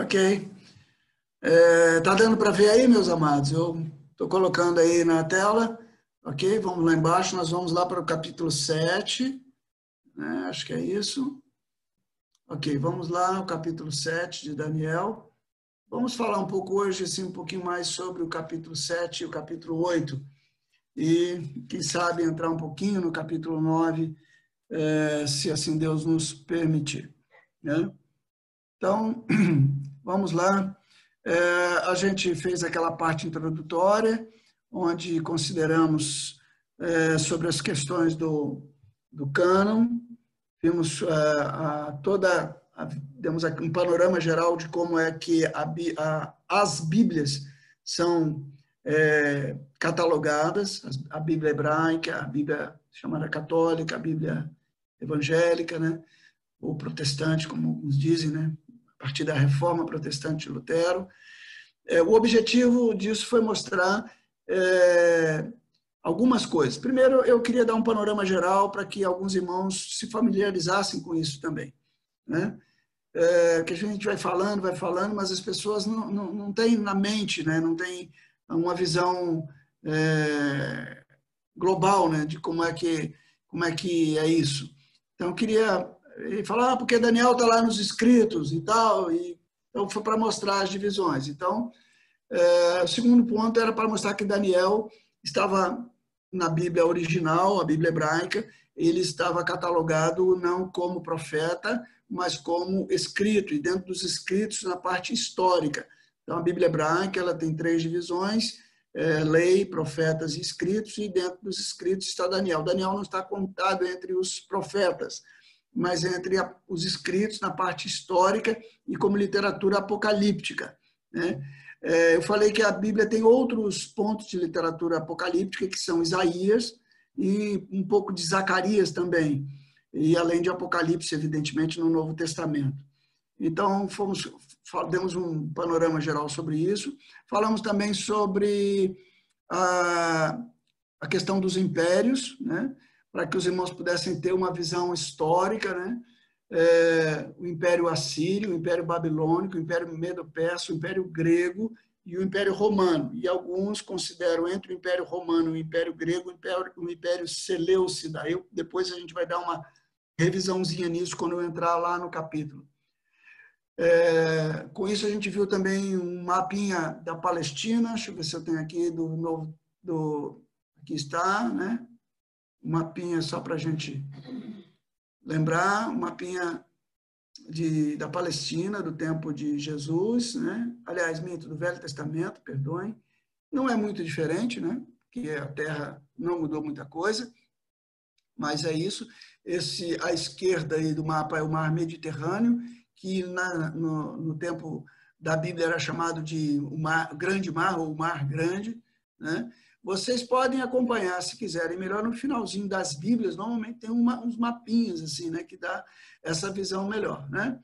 Ok. É, tá dando para ver aí, meus amados? Eu estou colocando aí na tela. Ok? Vamos lá embaixo. Nós vamos lá para o capítulo 7. Né? Acho que é isso. Ok, vamos lá, o capítulo 7 de Daniel. Vamos falar um pouco hoje, assim, um pouquinho mais sobre o capítulo 7 e o capítulo 8. E, quem sabe, entrar um pouquinho no capítulo 9, é, se assim Deus nos permitir. Né? Então, vamos lá. É, a gente fez aquela parte introdutória, onde consideramos é, sobre as questões do, do cânon, vimos é, a, toda, a, demos um panorama geral de como é que as Bíblias são é, catalogadas, a Bíblia hebraica, a Bíblia chamada católica, a Bíblia evangélica, né? ou protestante, como alguns dizem, né? Partir da reforma protestante de Lutero. É, o objetivo disso foi mostrar é, algumas coisas. Primeiro, eu queria dar um panorama geral para que alguns irmãos se familiarizassem com isso também. Né? É, que a gente vai falando, vai falando, mas as pessoas não, não, não têm na mente, né? não têm uma visão é, global né? de como é, que, como é que é isso. Então, eu queria e falar, ah, porque Daniel está lá nos escritos e tal, e, então foi para mostrar as divisões. Então, é, o segundo ponto era para mostrar que Daniel estava na Bíblia original, a Bíblia hebraica, ele estava catalogado não como profeta, mas como escrito, e dentro dos escritos, na parte histórica. Então, a Bíblia hebraica ela tem três divisões, é, lei, profetas e escritos, e dentro dos escritos está Daniel. Daniel não está contado entre os profetas, mas entre os escritos na parte histórica e como literatura apocalíptica. Né? É, eu falei que a Bíblia tem outros pontos de literatura apocalíptica, que são Isaías e um pouco de Zacarias também, e além de Apocalipse, evidentemente, no Novo Testamento. Então, fomos, demos um panorama geral sobre isso. Falamos também sobre a, a questão dos impérios, né? Para que os irmãos pudessem ter uma visão histórica, né? É, o Império Assírio, o Império Babilônico, o Império Medo-Persa, o Império Grego e o Império Romano. E alguns consideram entre o Império Romano e o Império Grego o Império, o Império Seleucida. Eu, depois a gente vai dar uma revisãozinha nisso quando eu entrar lá no capítulo. É, com isso a gente viu também um mapinha da Palestina, deixa eu ver se eu tenho aqui do novo, do, aqui está, né? Um mapinha só para a gente lembrar, um mapinha de, da Palestina, do tempo de Jesus, né? aliás, minto, do Velho Testamento, perdoem. Não é muito diferente, né? que a Terra não mudou muita coisa, mas é isso. Esse à esquerda aí do mapa é o Mar Mediterrâneo, que na, no, no tempo da Bíblia era chamado de o mar, Grande Mar ou Mar Grande, né? Vocês podem acompanhar, se quiserem, melhor no finalzinho das Bíblias, normalmente tem uma, uns mapinhas, assim, né, que dá essa visão melhor, né?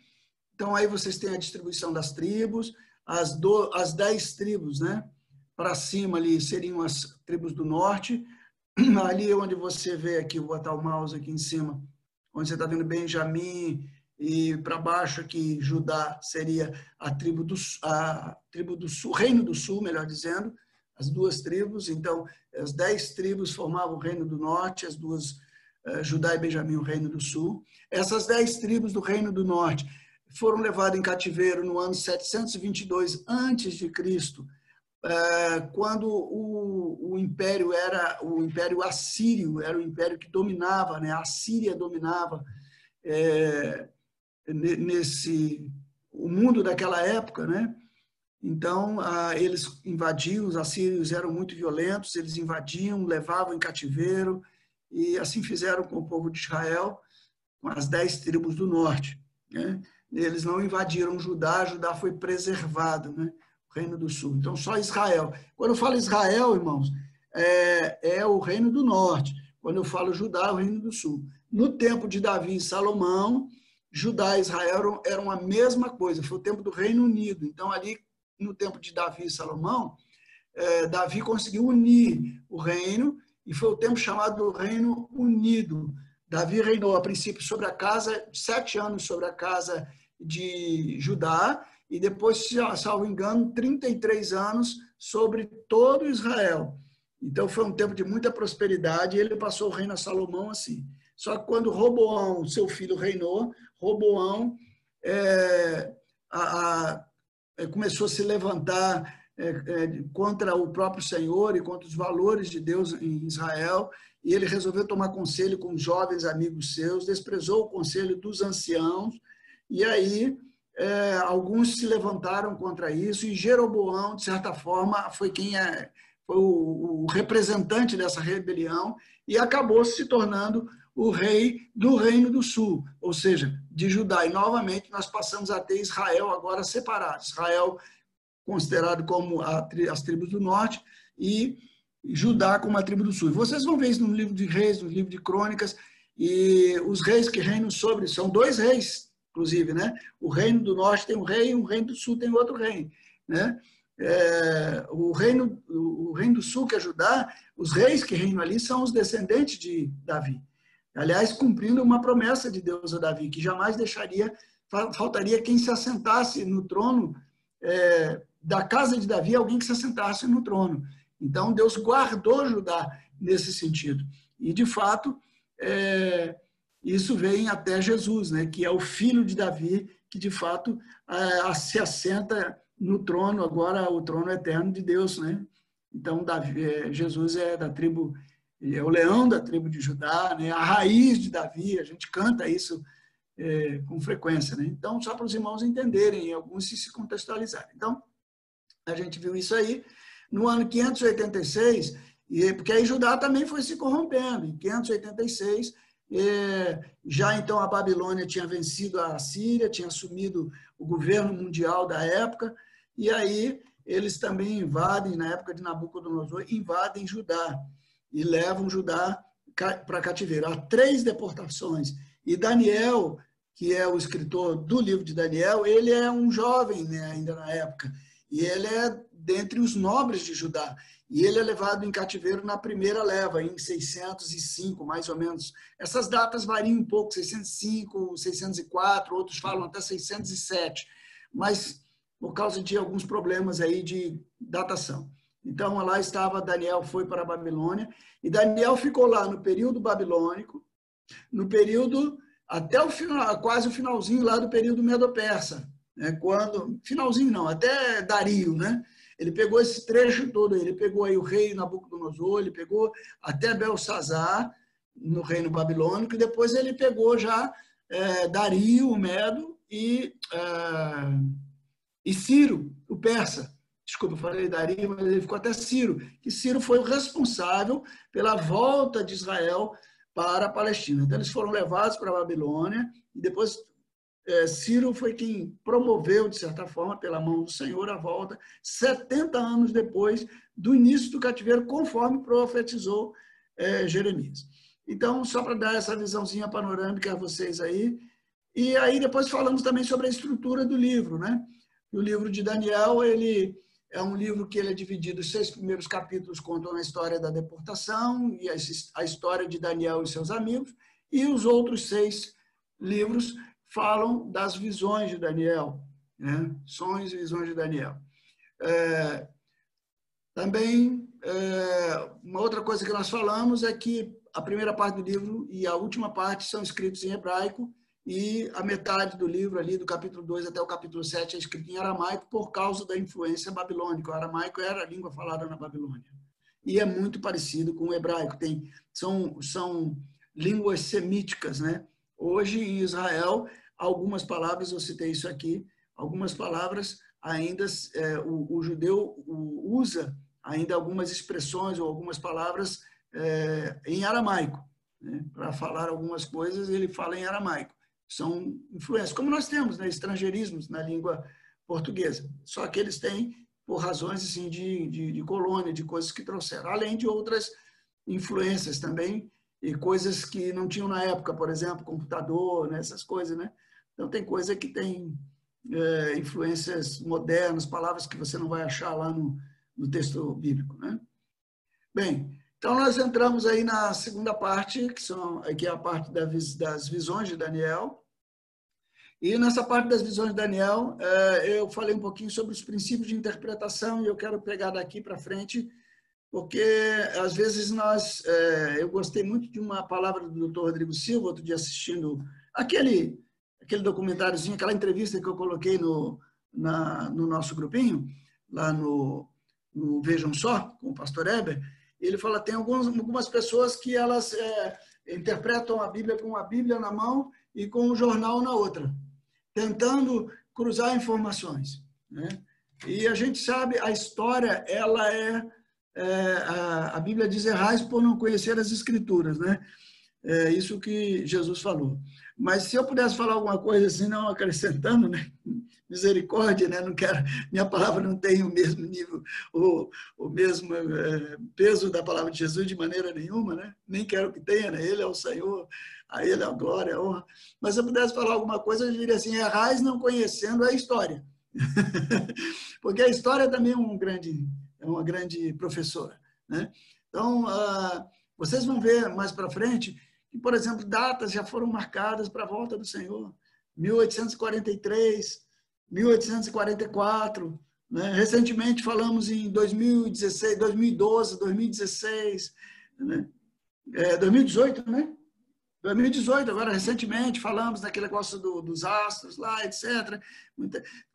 Então, aí vocês têm a distribuição das tribos, as, do, as dez tribos, né? Para cima ali seriam as tribos do norte, ali onde você vê aqui, vou botar o mouse aqui em cima, onde você está vendo Benjamim, e para baixo aqui Judá seria a tribo do a tribo do sul, reino do sul, melhor dizendo, as duas tribos. Então, as dez tribos formavam o reino do norte, as duas, uh, Judá e Benjamim, o reino do sul. Essas dez tribos do reino do norte foram levadas em cativeiro no ano 722 antes de Cristo, uh, quando o, o, império era o império assírio, era o império que dominava, né? A Síria dominava é, nesse o mundo daquela época, né? Então, ah, eles invadiam, os assírios eram muito violentos, eles invadiam, levavam em cativeiro, e assim fizeram com o povo de Israel, com as dez tribos do norte. Né? Eles não invadiram Judá, Judá foi preservado, né? o reino do sul. Então, só Israel. Quando eu falo Israel, irmãos, é, é o reino do norte. Quando eu falo Judá, é o reino do sul. No tempo de Davi e Salomão, Judá e Israel eram, eram a mesma coisa, foi o tempo do Reino Unido. Então, ali no tempo de Davi e Salomão, é, Davi conseguiu unir o reino e foi o tempo chamado do Reino Unido. Davi reinou a princípio sobre a casa, sete anos sobre a casa de Judá, e depois, salvo engano, 33 anos sobre todo Israel. Então foi um tempo de muita prosperidade e ele passou o reino a Salomão assim. Só que quando Roboão, seu filho, reinou, Roboão é, a, a, começou a se levantar é, é, contra o próprio Senhor e contra os valores de Deus em Israel, e ele resolveu tomar conselho com jovens amigos seus, desprezou o conselho dos anciãos, e aí é, alguns se levantaram contra isso, e Jeroboão, de certa forma, foi quem é, foi o, o representante dessa rebelião, e acabou se tornando o rei do Reino do Sul, ou seja, de Judá. E novamente nós passamos a ter Israel agora separado. Israel considerado como as tribos do norte e Judá como a tribo do sul. Vocês vão ver isso no livro de reis, no livro de crônicas, e os reis que reinam sobre, são dois reis, inclusive, né? O reino do norte tem um rei, e o reino do sul tem outro rei, né? É, o, reino, o reino do sul, que é Judá, os reis que reinam ali são os descendentes de Davi. Aliás, cumprindo uma promessa de Deus a Davi, que jamais deixaria, faltaria quem se assentasse no trono é, da casa de Davi, alguém que se assentasse no trono. Então, Deus guardou Judá nesse sentido. E, de fato, é, isso vem até Jesus, né, que é o filho de Davi, que, de fato, é, se assenta no trono, agora o trono eterno de Deus. Né? Então, Davi, é, Jesus é da tribo é o leão da tribo de Judá, né? a raiz de Davi, a gente canta isso é, com frequência. Né? Então, só para os irmãos entenderem, alguns se, se contextualizarem. Então, a gente viu isso aí. No ano 586, e, porque aí Judá também foi se corrompendo. Em 586, é, já então a Babilônia tinha vencido a Síria, tinha assumido o governo mundial da época, e aí eles também invadem, na época de Nabucodonosor, invadem Judá e levam Judá para cativeiro. Há três deportações. E Daniel, que é o escritor do livro de Daniel, ele é um jovem né, ainda na época. E ele é dentre os nobres de Judá. E ele é levado em cativeiro na primeira leva, em 605, mais ou menos. Essas datas variam um pouco, 605, 604, outros falam até 607. Mas por causa de alguns problemas aí de datação. Então, lá estava Daniel, foi para a Babilônia, e Daniel ficou lá no período babilônico, no período, até o final, quase o finalzinho lá do período Medo-Persa, né? quando, finalzinho não, até Dario, né? Ele pegou esse trecho todo, ele pegou aí o rei Nabucodonosor, ele pegou até Belsazar, no reino babilônico, e depois ele pegou já é, Dario, o Medo, e, é, e Ciro, o persa desculpa, falei Dario, mas ele ficou até Ciro, que Ciro foi o responsável pela volta de Israel para a Palestina. Então, eles foram levados para a Babilônia e depois é, Ciro foi quem promoveu, de certa forma, pela mão do Senhor, a volta, 70 anos depois do início do cativeiro, conforme profetizou é, Jeremias. Então, só para dar essa visãozinha panorâmica a vocês aí. E aí depois falamos também sobre a estrutura do livro, né? O livro de Daniel, ele é um livro que ele é dividido, os seis primeiros capítulos contam a história da deportação e a história de Daniel e seus amigos, e os outros seis livros falam das visões de Daniel, né? sonhos e visões de Daniel. É, também, é, uma outra coisa que nós falamos é que a primeira parte do livro e a última parte são escritos em hebraico, e a metade do livro ali, do capítulo 2 até o capítulo 7, é escrito em aramaico por causa da influência babilônica. O aramaico era a língua falada na Babilônia. E é muito parecido com o hebraico. Tem, são, são línguas semíticas, né? Hoje, em Israel, algumas palavras, eu citei isso aqui, algumas palavras ainda, é, o, o, judeu usa ainda algumas expressões ou algumas palavras é, em aramaico. Né? Para falar algumas coisas, ele fala em aramaico são influências, como nós temos né, estrangeirismos na língua portuguesa. Só que eles têm por razões assim, de, de, de colônia, de coisas que trouxeram, além de outras influências também, e coisas que não tinham na época, por exemplo, computador, né, essas coisas. Né? Então, tem coisa que tem é, influências modernas, palavras que você não vai achar lá no, no texto bíblico. Né? Bem, então, nós entramos aí na segunda parte, que, são, que é a parte das visões de Daniel. E nessa parte das visões de Daniel, é, eu falei um pouquinho sobre os princípios de interpretação e eu quero pegar daqui para frente, porque às vezes nós, é, eu gostei muito de uma palavra do Dr. Rodrigo Silva, outro dia assistindo aquele aquele documentáriozinho, aquela entrevista que eu coloquei no, na, no nosso grupinho, lá no, no Vejam Só, com o pastor Eber, ele fala tem algumas, algumas pessoas que elas é, interpretam a Bíblia com a Bíblia na mão e com o jornal na outra, tentando cruzar informações. Né? E a gente sabe, a história, ela é, é a, a, Bíblia diz errais por não conhecer as Escrituras, né? É isso que Jesus falou. Mas se eu pudesse falar alguma coisa assim, não acrescentando, né? misericórdia, né? Não quero, minha palavra não tem o mesmo nível, o, o mesmo é, peso da palavra de Jesus de maneira nenhuma, né? Nem quero que tenha, né? Ele é o Senhor, a Ele é a glória, a honra. Mas se eu pudesse falar alguma coisa, eu diria assim: errais não conhecendo a história, porque a história também é um grande, é uma grande professora, né? Então, ah, vocês vão ver mais para frente que, por exemplo, datas já foram marcadas para a volta do Senhor. 1843, 1844. Né? Recentemente falamos em 2016, 2012, 2016, né? é, 2018, né? 2018, agora recentemente falamos daquele negócio do, dos astros lá, etc.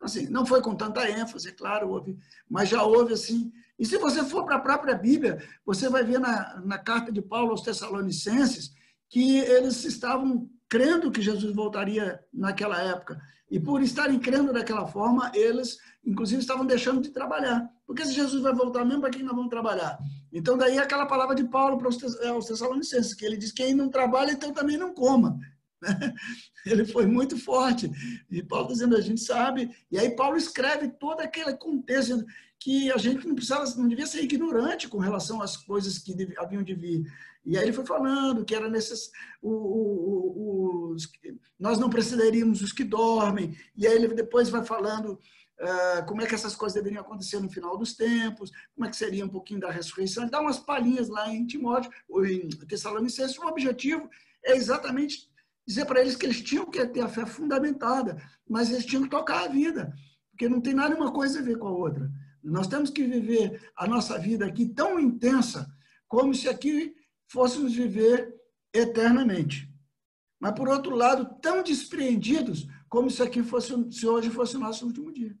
Assim, não foi com tanta ênfase, é claro, houve, mas já houve assim. E se você for para a própria Bíblia, você vai ver na, na carta de Paulo aos Tessalonicenses que eles estavam crendo que Jesus voltaria naquela época. E por estarem crendo daquela forma, eles, inclusive, estavam deixando de trabalhar. Porque se Jesus vai voltar mesmo, para quem nós vamos trabalhar? Então, daí aquela palavra de Paulo para os é, Tessalonicenses, que ele diz: quem não trabalha, então também não coma. Ele foi muito forte. E Paulo dizendo, a gente sabe. E aí Paulo escreve todo aquele contexto que a gente não precisava, não devia ser ignorante com relação às coisas que haviam de vir. E aí ele foi falando que era necess... o, o, o, nós não precederíamos os que dormem. E aí ele depois vai falando uh, como é que essas coisas deveriam acontecer no final dos tempos, como é que seria um pouquinho da ressurreição. Ele dá umas palhinhas lá em Timóteo, ou em Tessalonicenses. O objetivo é exatamente dizer para eles que eles tinham que ter a fé fundamentada, mas eles tinham que tocar a vida, porque não tem nada uma coisa a ver com a outra. Nós temos que viver a nossa vida aqui tão intensa como se aqui fôssemos viver eternamente. Mas, por outro lado, tão despreendidos como se aqui fosse, se hoje fosse o nosso último dia.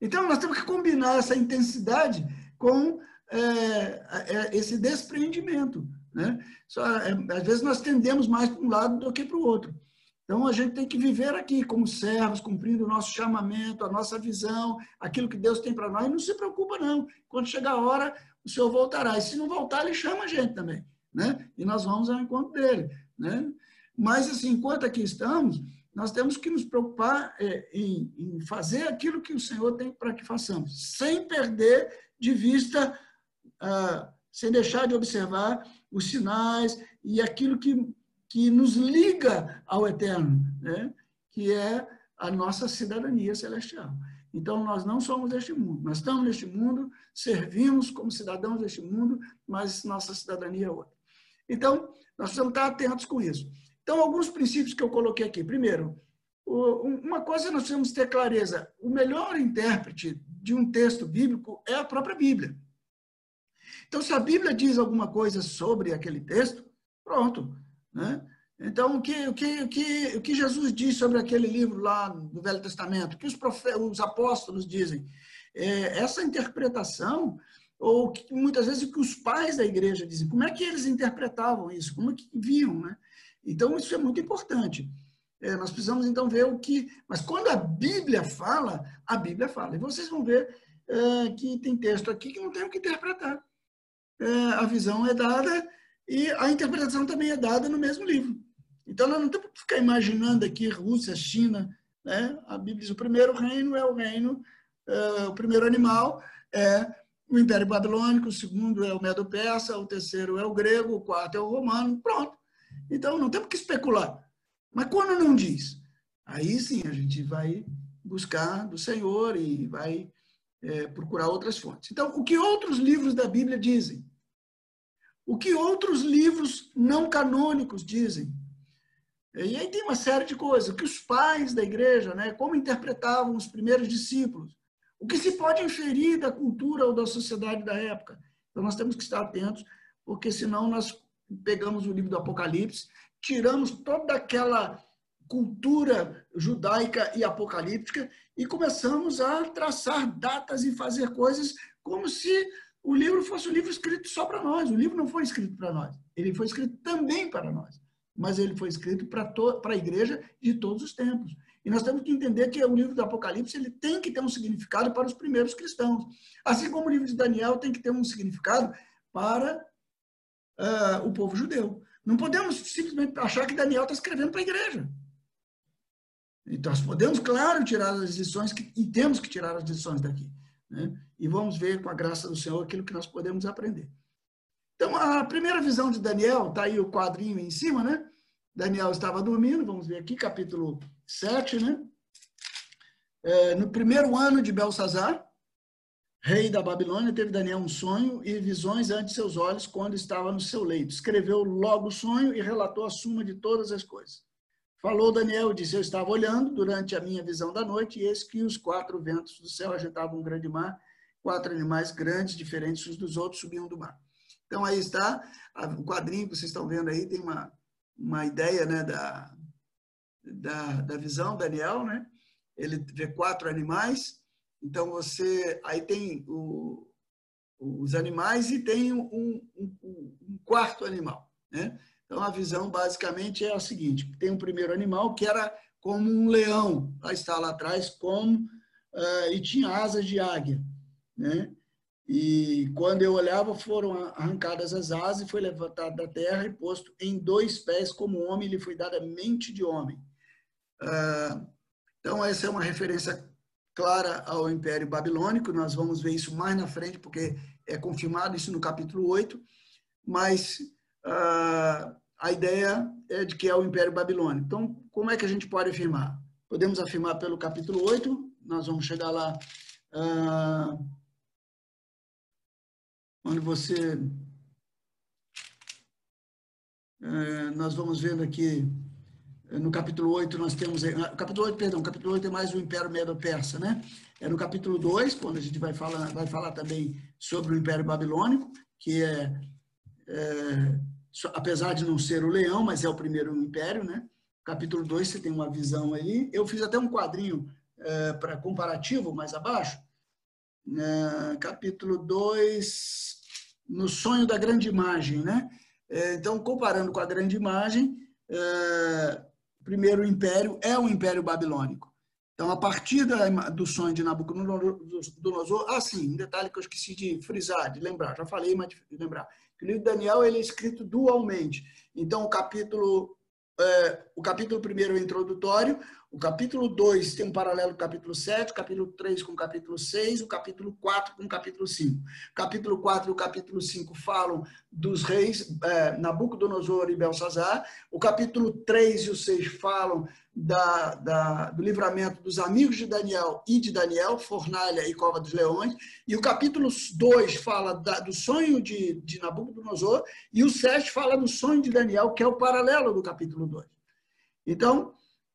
Então, nós temos que combinar essa intensidade com é, é, esse despreendimento. Né? Só, é, às vezes nós tendemos mais para um lado do que para o outro. Então, a gente tem que viver aqui como servos, cumprindo o nosso chamamento, a nossa visão, aquilo que Deus tem para nós. E não se preocupa, não. Quando chegar a hora, o Senhor voltará. E se não voltar, ele chama a gente também, né? E nós vamos ao encontro dele, né? Mas, assim, enquanto aqui estamos, nós temos que nos preocupar é, em, em, fazer aquilo que o Senhor tem para que façamos, sem perder de vista, ah, sem deixar de observar os sinais e aquilo que, que nos liga ao eterno, né? que é a nossa cidadania celestial. Então, nós não somos deste mundo. Nós estamos neste mundo, servimos como cidadãos deste mundo, mas nossa cidadania é outra. Então, nós precisamos estar atentos com isso. Então, alguns princípios que eu coloquei aqui. Primeiro, uma coisa nós precisamos ter clareza: o melhor intérprete de um texto bíblico é a própria Bíblia. Então, se a Bíblia diz alguma coisa sobre aquele texto, pronto. Né? Então, o que, o, que, o, que, o que Jesus diz sobre aquele livro lá do Velho Testamento, o que os, os apóstolos dizem, é, essa interpretação, ou que, muitas vezes o que os pais da igreja dizem, como é que eles interpretavam isso, como é que viam, né? Então, isso é muito importante. É, nós precisamos, então, ver o que... Mas quando a Bíblia fala, a Bíblia fala. E vocês vão ver é, que tem texto aqui que não tem o que interpretar. É, a visão é dada e a interpretação também é dada no mesmo livro. Então, nós não temos que ficar imaginando aqui Rússia, China. Né? A Bíblia diz o primeiro reino é o reino, uh, o primeiro animal é o Império Babilônico, o segundo é o Medo-Persa, o terceiro é o grego, o quarto é o romano. Pronto. Então, não temos que especular. Mas quando não diz, aí sim a gente vai buscar do Senhor e vai é, procurar outras fontes. Então, o que outros livros da Bíblia dizem? O que outros livros não canônicos dizem? E aí tem uma série de coisas. Que os pais da igreja, né, como interpretavam os primeiros discípulos. O que se pode inferir da cultura ou da sociedade da época. Então nós temos que estar atentos, porque senão nós pegamos o livro do Apocalipse, tiramos toda aquela cultura judaica e apocalíptica e começamos a traçar datas e fazer coisas como se o livro fosse um livro escrito só para nós. O livro não foi escrito para nós, ele foi escrito também para nós mas ele foi escrito para a igreja de todos os tempos. E nós temos que entender que o livro do Apocalipse ele tem que ter um significado para os primeiros cristãos. Assim como o livro de Daniel tem que ter um significado para uh, o povo judeu. Não podemos simplesmente achar que Daniel está escrevendo para a igreja. Então, nós podemos, claro, tirar as lições, que, e temos que tirar as lições daqui. Né? E vamos ver, com a graça do Senhor, aquilo que nós podemos aprender. Então, a primeira visão de Daniel, está aí o quadrinho em cima, né? Daniel estava dormindo, vamos ver aqui, capítulo 7, né? É, no primeiro ano de Belsazar, rei da Babilônia, teve Daniel um sonho e visões ante seus olhos quando estava no seu leito. Escreveu logo o sonho e relatou a suma de todas as coisas. Falou Daniel, disse: Eu estava olhando durante a minha visão da noite, e eis que os quatro ventos do céu agitavam um grande mar, quatro animais grandes, diferentes uns dos outros, subiam do mar. Então, aí está, o quadrinho que vocês estão vendo aí tem uma, uma ideia né, da, da, da visão, Daniel, né? Ele vê quatro animais, então você, aí tem o, os animais e tem um, um, um, quarto animal, né? Então, a visão basicamente é a seguinte, tem um primeiro animal que era como um leão, lá está lá atrás, como, uh, e tinha asas de águia, né? E quando eu olhava, foram arrancadas as asas e foi levantado da terra e posto em dois pés como homem, lhe foi dada mente de homem. Ah, então, essa é uma referência clara ao Império Babilônico, nós vamos ver isso mais na frente, porque é confirmado isso no capítulo 8, mas ah, a ideia é de que é o Império Babilônico. Então, como é que a gente pode afirmar? Podemos afirmar pelo capítulo 8, nós vamos chegar lá. Ah, quando você. É, nós vamos vendo aqui, é, no capítulo 8, nós temos. É, capítulo 8, perdão, capítulo 8 é mais o Império Medo-Persa, né? É no capítulo 2, quando a gente vai falar, vai falar também sobre o Império Babilônico, que é, é apesar de não ser o leão, mas é o primeiro império, né? Capítulo 2, você tem uma visão aí. Eu fiz até um quadrinho é, para comparativo mais abaixo, né, capítulo 2, no sonho da grande imagem. Né? É, então, comparando com a grande imagem, é, o primeiro império é o Império Babilônico. Então, a partir da, do sonho de Nabucodonosor, ah, sim, um detalhe que eu esqueci de frisar, de lembrar, já falei, mas de lembrar. O livro de Daniel ele é escrito dualmente. Então, o capítulo é, o capítulo 1 é introdutório, o capítulo 2 tem um paralelo com o capítulo 7, o capítulo 3 com o capítulo 6, o capítulo 4 com o capítulo 5. O capítulo 4 e o capítulo 5 falam dos reis é, Nabucodonosor e Belsazar. O capítulo 3 e o 6 falam da, da, do livramento dos amigos de Daniel e de Daniel, Fornalha e Cova dos Leões. E o capítulo 2 fala da, do sonho de, de Nabucodonosor e o 7 fala do sonho de Daniel, que é o paralelo do capítulo 2. Então,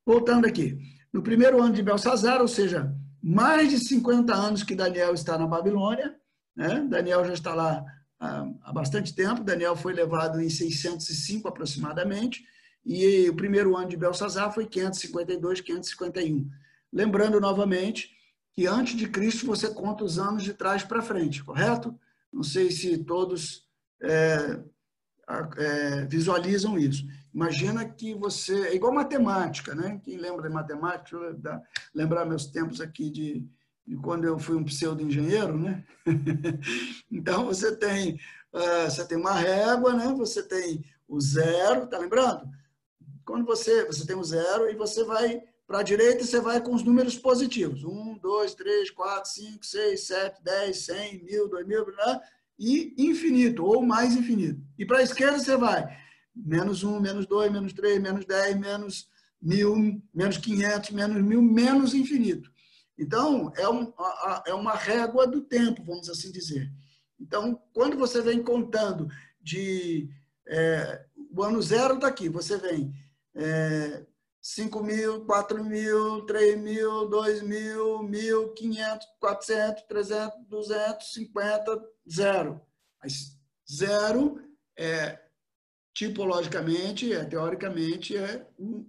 Voltando aqui, no primeiro ano de Belsazar, ou seja, mais de 50 anos que Daniel está na Babilônia, né? Daniel já está lá há bastante tempo, Daniel foi levado em 605 aproximadamente, e o primeiro ano de Belsazar foi 552, 551. Lembrando novamente que antes de Cristo você conta os anos de trás para frente, correto? Não sei se todos é, é, visualizam isso. Imagina que você. É igual matemática, né? Quem lembra de matemática, lembrar meus tempos aqui de, de quando eu fui um pseudo-engenheiro, né? então você tem, uh, você tem uma régua, né? Você tem o zero, tá lembrando? Quando você, você tem o zero e você vai para a direita, você vai com os números positivos. Um, dois, três, quatro, cinco, seis, sete, dez, cem, mil, dois mil, e infinito, ou mais infinito. E para a esquerda você vai menos 1, menos 2, menos 3, menos 10, menos 1.000, menos 500, menos 1.000, menos infinito. Então, é, um, é uma régua do tempo, vamos assim dizer. Então, quando você vem contando de. É, o ano zero está aqui, você vem é, 5 mil, 4 mil, 3 mil, 2 mil, 1.000, 500, 400, 300, 200, 50, zero. Mas zero é, tipologicamente, é, teoricamente, é o,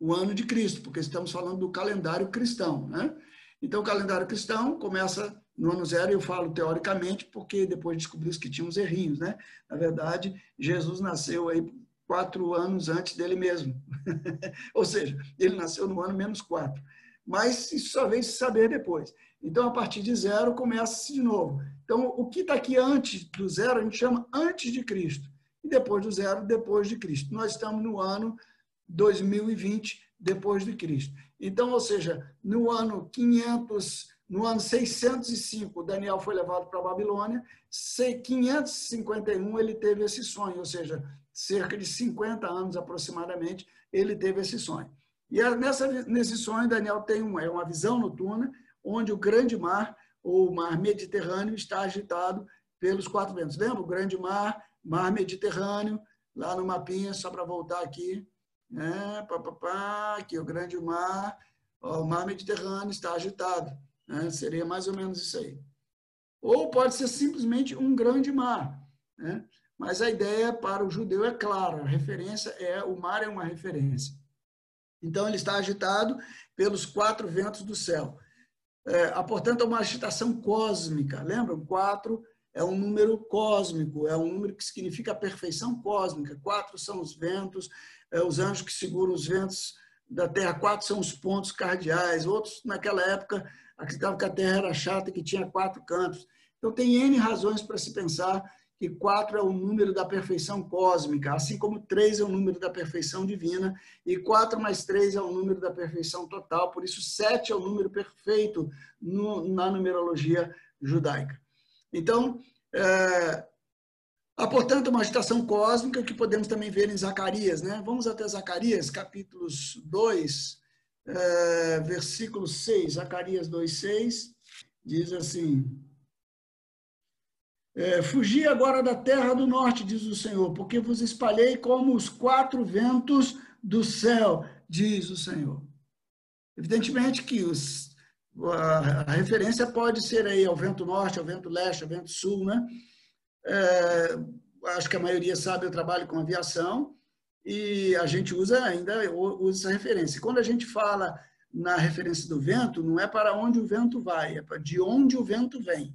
o ano de Cristo, porque estamos falando do calendário cristão, né? Então, o calendário cristão começa no ano zero, eu falo teoricamente, porque depois descobrimos que tinha uns errinhos, né? Na verdade, Jesus nasceu aí quatro anos antes dele mesmo. Ou seja, ele nasceu no ano menos quatro. Mas isso só veio se saber depois. Então, a partir de zero, começa-se de novo. Então, o que está aqui antes do zero, a gente chama antes de Cristo. Depois do zero, depois de Cristo. Nós estamos no ano 2020, depois de Cristo. Então, ou seja, no ano 500, no ano 605, Daniel foi levado para a Babilônia. 551 ele teve esse sonho, ou seja, cerca de 50 anos aproximadamente, ele teve esse sonho. E é nessa, nesse sonho, Daniel tem uma, é uma visão noturna, onde o grande mar, ou o mar Mediterrâneo, está agitado pelos quatro ventos. Lembra? O grande mar, mar Mediterrâneo, lá no mapinha, só para voltar aqui, né? Pá, pá, pá, aqui o grande mar, ó, o mar Mediterrâneo está agitado. Né? Seria mais ou menos isso aí. Ou pode ser simplesmente um grande mar. Né? Mas a ideia para o judeu é clara, a referência é, o mar é uma referência. Então ele está agitado pelos quatro ventos do céu. É, portanto, é uma agitação cósmica. Lembram? Quatro é um número cósmico, é um número que significa a perfeição cósmica. Quatro são os ventos, é, os anjos que seguram os ventos da Terra. Quatro são os pontos cardeais. Outros, naquela época, acreditavam que a Terra era chata e que tinha quatro cantos. Então, tem N razões para se pensar que 4 é o número da perfeição cósmica, assim como 3 é o número da perfeição divina, e 4 mais 3 é o número da perfeição total, por isso 7 é o número perfeito no, na numerologia judaica. Então, é, há, portanto, uma agitação cósmica que podemos também ver em Zacarias. Né? Vamos até Zacarias, capítulos 2, é, versículo 6. Zacarias 2, 6, diz assim... É, fugi agora da terra do norte, diz o Senhor, porque vos espalhei como os quatro ventos do céu, diz o Senhor. Evidentemente que os, a, referência pode ser aí ao vento norte, ao vento leste, ao vento sul, né? É, acho que a maioria sabe, eu trabalho com aviação e a gente usa ainda usa essa referência. Quando a gente fala na referência do vento, não é para onde o vento vai, é para de onde o vento vem.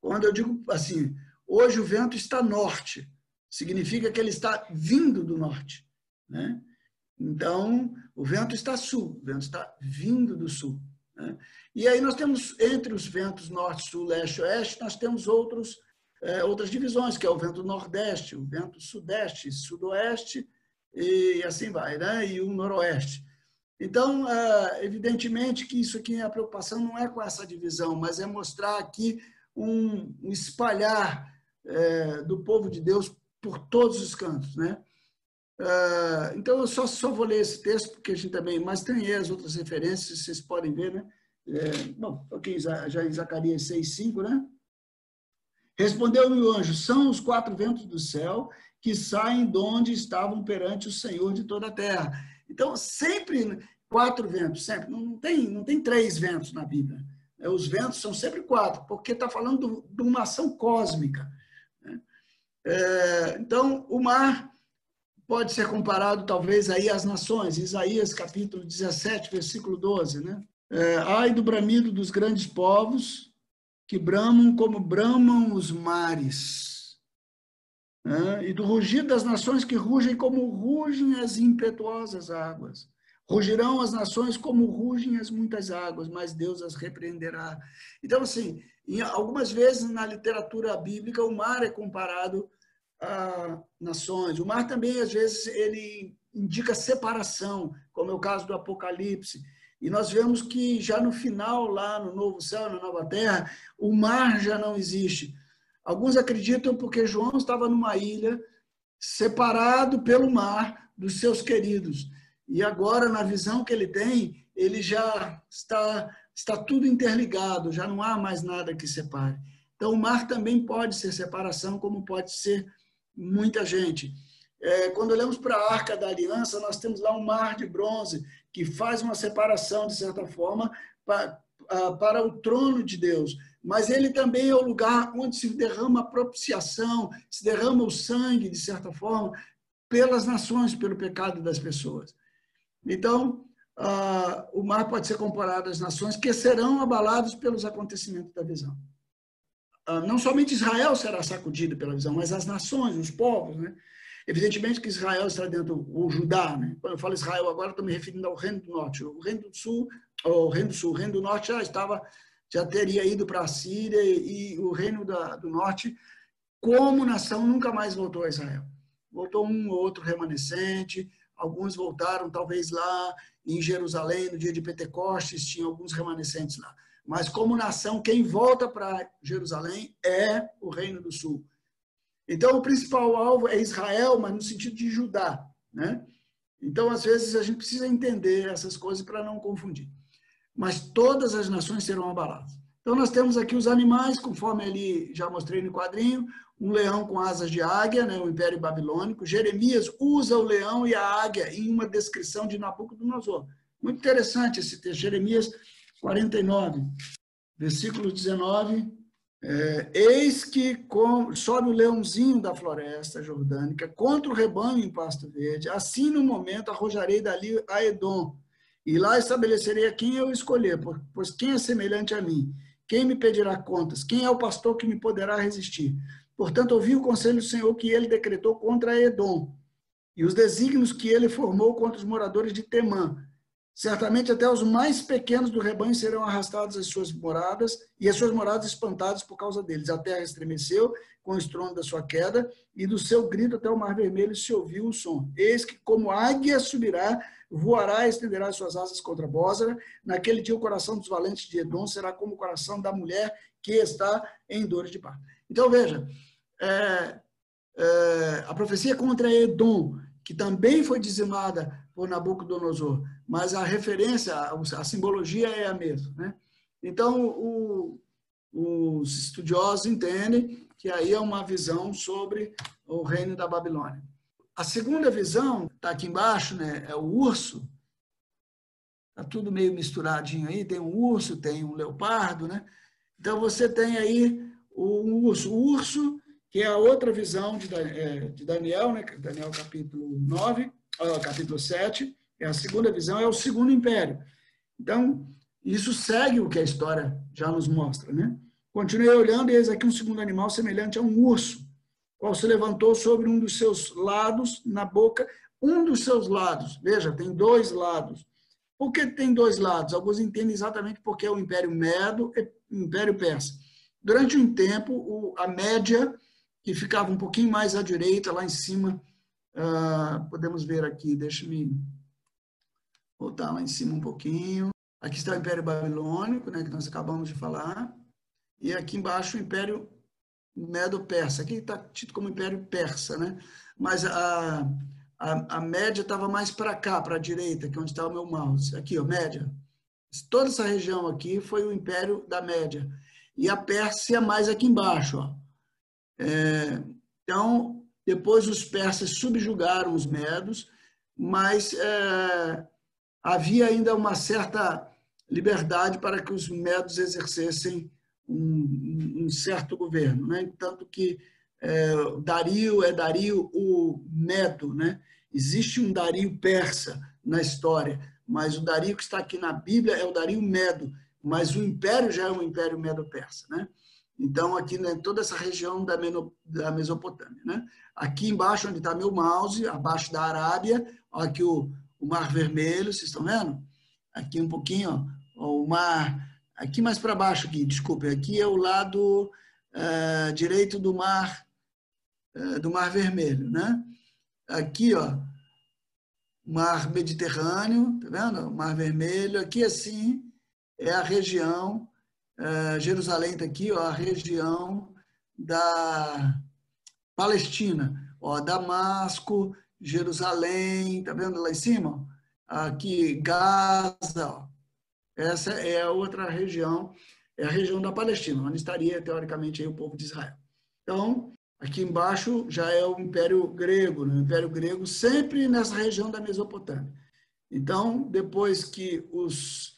Quando eu digo assim, hoje o vento está norte, significa que ele está vindo do norte. Né? Então, o vento está sul, o vento está vindo do sul. Né? E aí nós temos, entre os ventos norte, sul, leste, oeste, nós temos outros, é, outras divisões, que é o vento nordeste, o vento sudeste, sudoeste, e assim vai, né? e o noroeste. Então, é, evidentemente que isso aqui, a preocupação não é com essa divisão, mas é mostrar aqui um, espalhar é, do povo de Deus por todos os cantos, né? É, então, eu só, só vou ler esse texto, porque a gente também, mas tem as outras referências, vocês podem ver, né? É, bom, ok, já em Zacarias 6, 5, né? Respondeu-me o anjo, são os quatro ventos do céu que saem de onde estavam perante o Senhor de toda a terra. Então, sempre quatro ventos, sempre. Não tem, não tem três ventos na Bíblia. É, os ventos são sempre quatro, porque está falando de uma ação cósmica. Né? É, então, o mar pode ser comparado, talvez, aí às nações. Isaías, capítulo 17, versículo 12. Né? É, Ai do bramido dos grandes povos, que bramam como bramam os mares. Né? E do rugido das nações que rugem como rugem as impetuosas águas. Rugirão as nações como rugem as muitas águas, mas Deus as repreenderá. Então, assim, algumas vezes na literatura bíblica, o mar é comparado a nações. O mar também, às vezes, ele indica separação, como é o caso do Apocalipse. E nós vemos que já no final, lá no novo céu, na nova terra, o mar já não existe. Alguns acreditam porque João estava numa ilha, separado pelo mar dos seus queridos. E agora, na visão que ele tem, ele já está, está tudo interligado, já não há mais nada que separe. Então, o mar também pode ser separação, como pode ser muita gente. É, quando olhamos para a Arca da Aliança, nós temos lá um mar de bronze que faz uma separação, de certa forma, para, para o trono de Deus. Mas ele também é o lugar onde se derrama a propiciação, se derrama o sangue, de certa forma, pelas nações, pelo pecado das pessoas. Então, o mar pode ser comparado às nações que serão abaladas pelos acontecimentos da visão. Uh, não somente Israel será sacudido pela visão, mas as nações, os povos, né? Evidentemente que Israel está dentro, o Judá, né? Quando eu falo Israel agora, estou me referindo ao Reino do Norte. O Reino do Sul, o Reino do Sul, o Reino do Norte já estava, já teria ido para a Síria e, o Reino da, do Norte, como nação, nunca mais voltou a Israel. Voltou um ou outro remanescente, alguns voltaram, talvez lá em Jerusalém, no dia de Pentecostes, tinha alguns remanescentes lá. Mas como nação, quem volta para Jerusalém é o Reino do Sul. Então, o principal alvo é Israel, mas no sentido de Judá. Né? Então, às vezes, a gente precisa entender essas coisas para não confundir. Mas todas as nações serão abaladas. Então, nós temos aqui os animais, conforme ali já mostrei no quadrinho, um leão com asas de águia, né, o Império Babilônico. Jeremias usa o leão e a águia em uma descrição de Nabucodonosor. Muito interessante esse texto, Jeremias 49, versículo 19 é, eis que com, sobe o leãozinho da floresta jordânica contra o rebanho em pasto verde, assim no momento arrojarei dali a Edom, e lá estabelecerei a quem eu escolher, pois quem é semelhante a mim? Quem me pedirá contas? Quem é o pastor que me poderá resistir? Portanto, ouvi o conselho do Senhor que ele decretou contra Edom, e os desígnios que ele formou contra os moradores de Temã, Certamente até os mais pequenos do rebanho serão arrastados às suas moradas e as suas moradas espantadas por causa deles. A terra estremeceu com o estrondo da sua queda e do seu grito até o mar vermelho se ouviu o som. Eis que como águia subirá, voará e estenderá suas asas contra Bósera. Naquele dia o coração dos valentes de Edom será como o coração da mulher que está em dores de parto. Então veja, é, é, a profecia contra Edom, que também foi dizimada por Nabucodonosor, mas a referência, a, simbologia é a mesma. Né? Então, o, os estudiosos entendem que aí é uma visão sobre o reino da Babilônia. A segunda visão, está aqui embaixo, né, é o urso. Está tudo meio misturadinho aí, tem um urso, tem um leopardo, né? Então você tem aí o urso. O urso, que é a outra visão de, é, Daniel, né? Daniel capítulo 9, capítulo 7, é a segunda visão, é o segundo império. Então, isso segue o que a história já nos mostra, né? Continuei olhando e eis aqui um segundo animal semelhante a um urso, qual se levantou sobre um dos seus lados, na boca, um dos seus lados. Veja, tem dois lados. Por que tem dois lados? Alguns entendem exatamente porque é o Império Medo e o Império Persa. Durante um tempo, a média, que ficava um pouquinho mais à direita, lá em cima, Uh, podemos ver aqui, deixa-me voltar lá em cima um pouquinho. Aqui está o Império Babilônico, né, que nós acabamos de falar. E aqui embaixo o Império Medo-Persa. Aqui está tido como Império Persa, né? Mas a, a, a média estava mais para cá, para a direita, que é onde está o meu mouse. Aqui, ó, média. Toda essa região aqui foi o Império da Média. E a Pérsia mais aqui embaixo, ó. É, então, depois os persas subjugaram os medos, mas é, havia ainda uma certa liberdade para que os medos exercessem um, um certo governo, né? tanto que é, Dario é Dario o Medo, né? Existe um Dario persa na história, mas o Dario que está aqui na Bíblia é o Dario Medo, mas o império já é um império medo-persa, né? Então, aqui né, toda essa região da, da Mesopotâmia. Né? Aqui embaixo, onde está meu mouse, abaixo da Arábia, aqui o, o Mar Vermelho, vocês estão vendo? Aqui um pouquinho, ó, o mar. Aqui mais para baixo, aqui, desculpe, aqui é o lado uh, direito do mar, uh, do Mar Vermelho. Né? Aqui, ó, Mar Mediterrâneo, tá vendo? Mar Vermelho. Aqui, assim, é a região é, Jerusalém está aqui, ó, a região da Palestina, ó, Damasco, Jerusalém, tá vendo lá em cima? Aqui, Gaza, ó. essa é a outra região, é a região da Palestina, onde estaria, teoricamente, aí, o povo de Israel. Então, Aqui embaixo já é o Império Grego, né? o Império Grego sempre nessa região da Mesopotâmia. Então, depois que os,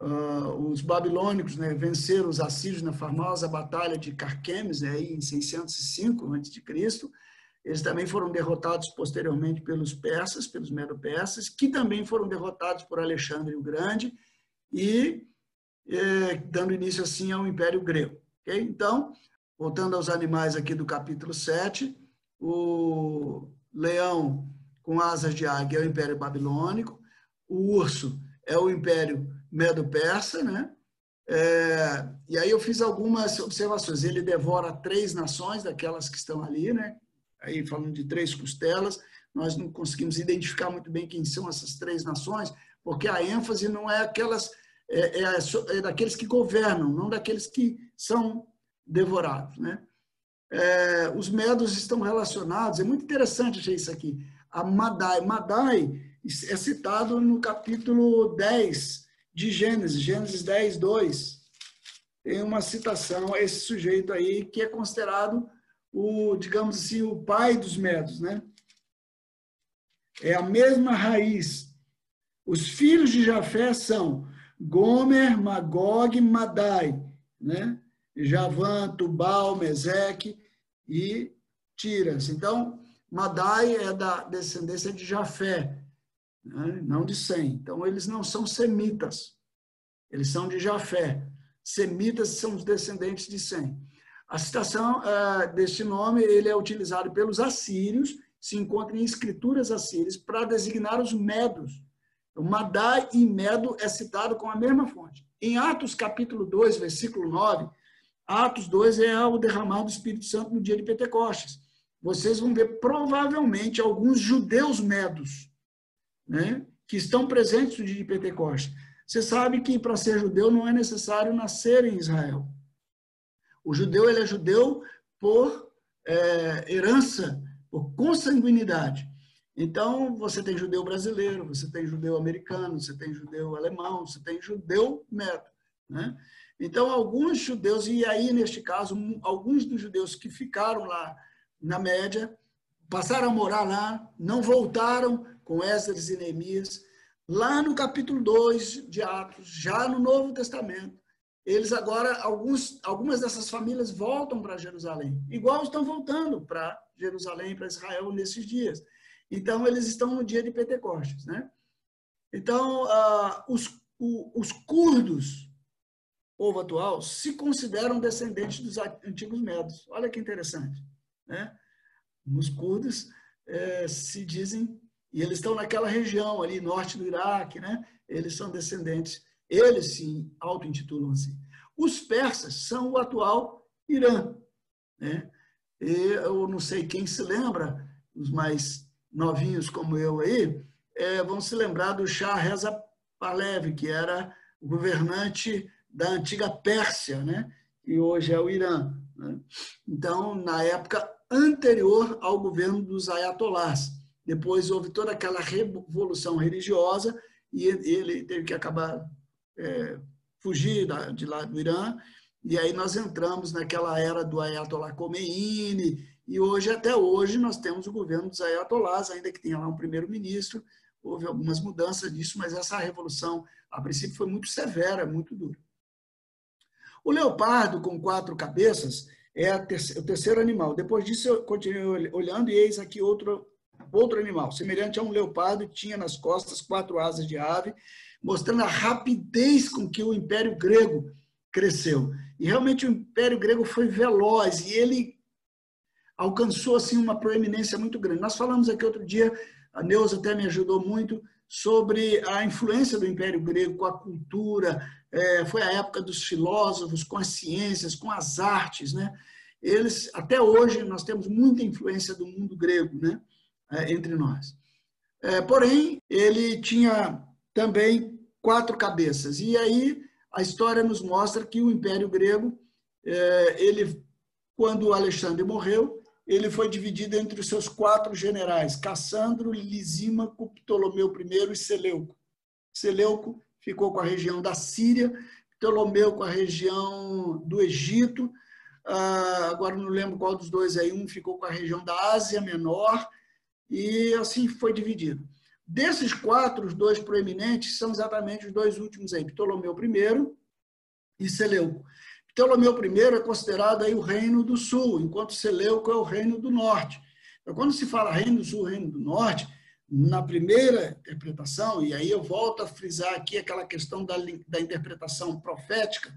uh, os babilônicos né, venceram os assírios na famosa batalha de Carquemes, né, em 605 a.C., eles também foram derrotados posteriormente pelos persas, pelos medo-persas, que também foram derrotados por Alexandre o Grande e eh, dando início assim ao Império Grego. Okay? Então, voltando aos animais aqui do capítulo 7, o leão com asas de águia é o Império Babilônico, o urso é o Império Medo-Persa, né? É, e aí eu fiz algumas observações. Ele devora três nações, daquelas que estão ali, né? Aí falando de três costelas, nós não conseguimos identificar muito bem quem são essas três nações, porque a ênfase não é aquelas, é, é, é daqueles que governam, não daqueles que são devorados, né? É, os medos estão relacionados, é muito interessante achei isso aqui. A Madai, Madai é citado no capítulo 10 de Gênesis, Gênesis 10, 2. Tem uma citação a esse sujeito aí que é considerado o, digamos assim, o pai dos medos, né? É a mesma raiz. Os filhos de Jafé são Gomer, Magog, Madai, né? Javã, Tubal, Meseque e Tiras. Então, Madai é da descendência de Jafé, né? não de Sem. Então, eles não são semitas, eles são de Jafé. Semitas são os descendentes de Sem. A citação uh, deste nome ele é utilizado pelos assírios, se encontra em escrituras assírias, para designar os medos. O Madai e Medo é citado com a mesma fonte. Em Atos capítulo 2, versículo 9, Atos 2 é o derramar do Espírito Santo no dia de Pentecostes. Vocês vão ver provavelmente alguns judeus medos né, que estão presentes no dia de Pentecostes. Você sabe que para ser judeu não é necessário nascer em Israel. O judeu ele é judeu por é, herança, por consanguinidade. Então, você tem judeu brasileiro, você tem judeu americano, você tem judeu alemão, você tem judeu medo. Né? Então, alguns judeus, e aí, neste caso, alguns dos judeus que ficaram lá na média, passaram a morar lá, não voltaram com Esdras e Neemias. Lá no capítulo 2 de Atos, já no Novo Testamento, eles agora, alguns, algumas dessas famílias voltam para Jerusalém, igual estão voltando para Jerusalém, para Israel nesses dias. Então, eles estão no dia de Pentecostes. Né? Então, uh, os, o, os curdos, povo atual, se consideram descendentes dos antigos medos. Olha que interessante. Né? Os curdos é, se dizem, e eles estão naquela região ali, norte do Iraque, né? eles são descendentes eles se auto-intitulam assim. Os persas são o atual Irã. Né? E eu não sei quem se lembra, os mais novinhos como eu aí, é, vão se lembrar do Shah Reza Pahlavi, que era o governante da antiga Pérsia, né? e hoje é o Irã. Né? Então, na época anterior ao governo dos ayatolás. Depois houve toda aquela revolução religiosa e ele teve que acabar é, fugir de lá do Irã, e aí nós entramos naquela era do Ayatollah Khomeini, e hoje, até hoje, nós temos o governo dos Ayatollahs, ainda que tenha lá um primeiro-ministro, houve algumas mudanças disso, mas essa revolução, a princípio, foi muito severa, muito dura. O leopardo com quatro cabeças é o terceiro animal. Depois disso, eu continuei olhando e eis aqui outro, outro animal, semelhante a um leopardo, tinha nas costas quatro asas de ave, mostrando a rapidez com que o Império Grego cresceu. E realmente o Império Grego foi veloz e ele alcançou assim uma proeminência muito grande. Nós falamos aqui outro dia, a Neuza até me ajudou muito sobre a influência do Império Grego com a cultura, é, foi a época dos filósofos, com as ciências, com as artes, né? Eles, até hoje, nós temos muita influência do mundo grego, né? É, entre nós. É, porém, ele tinha também quatro cabeças. E aí a história nos mostra que o Império Grego, é, ele, quando Alexandre morreu, ele foi dividido entre os seus quatro generais, Cassandro, Lisímaco, Ptolomeu I e Seleuco. Seleuco ficou com a região da Síria, Ptolomeu com a região do Egito, uh, agora não lembro qual dos dois aí, um ficou com a região da Ásia Menor, e assim foi dividido. Desses quatro, os dois proeminentes são exatamente os dois últimos aí, Ptolomeu I e Seleuco. Ptolomeu I é considerado aí o reino do sul, enquanto Seleuco é o reino do norte. Então, quando se fala reino do sul, reino do norte, na primeira interpretação, e aí eu volto a frisar aqui aquela questão da, da interpretação profética,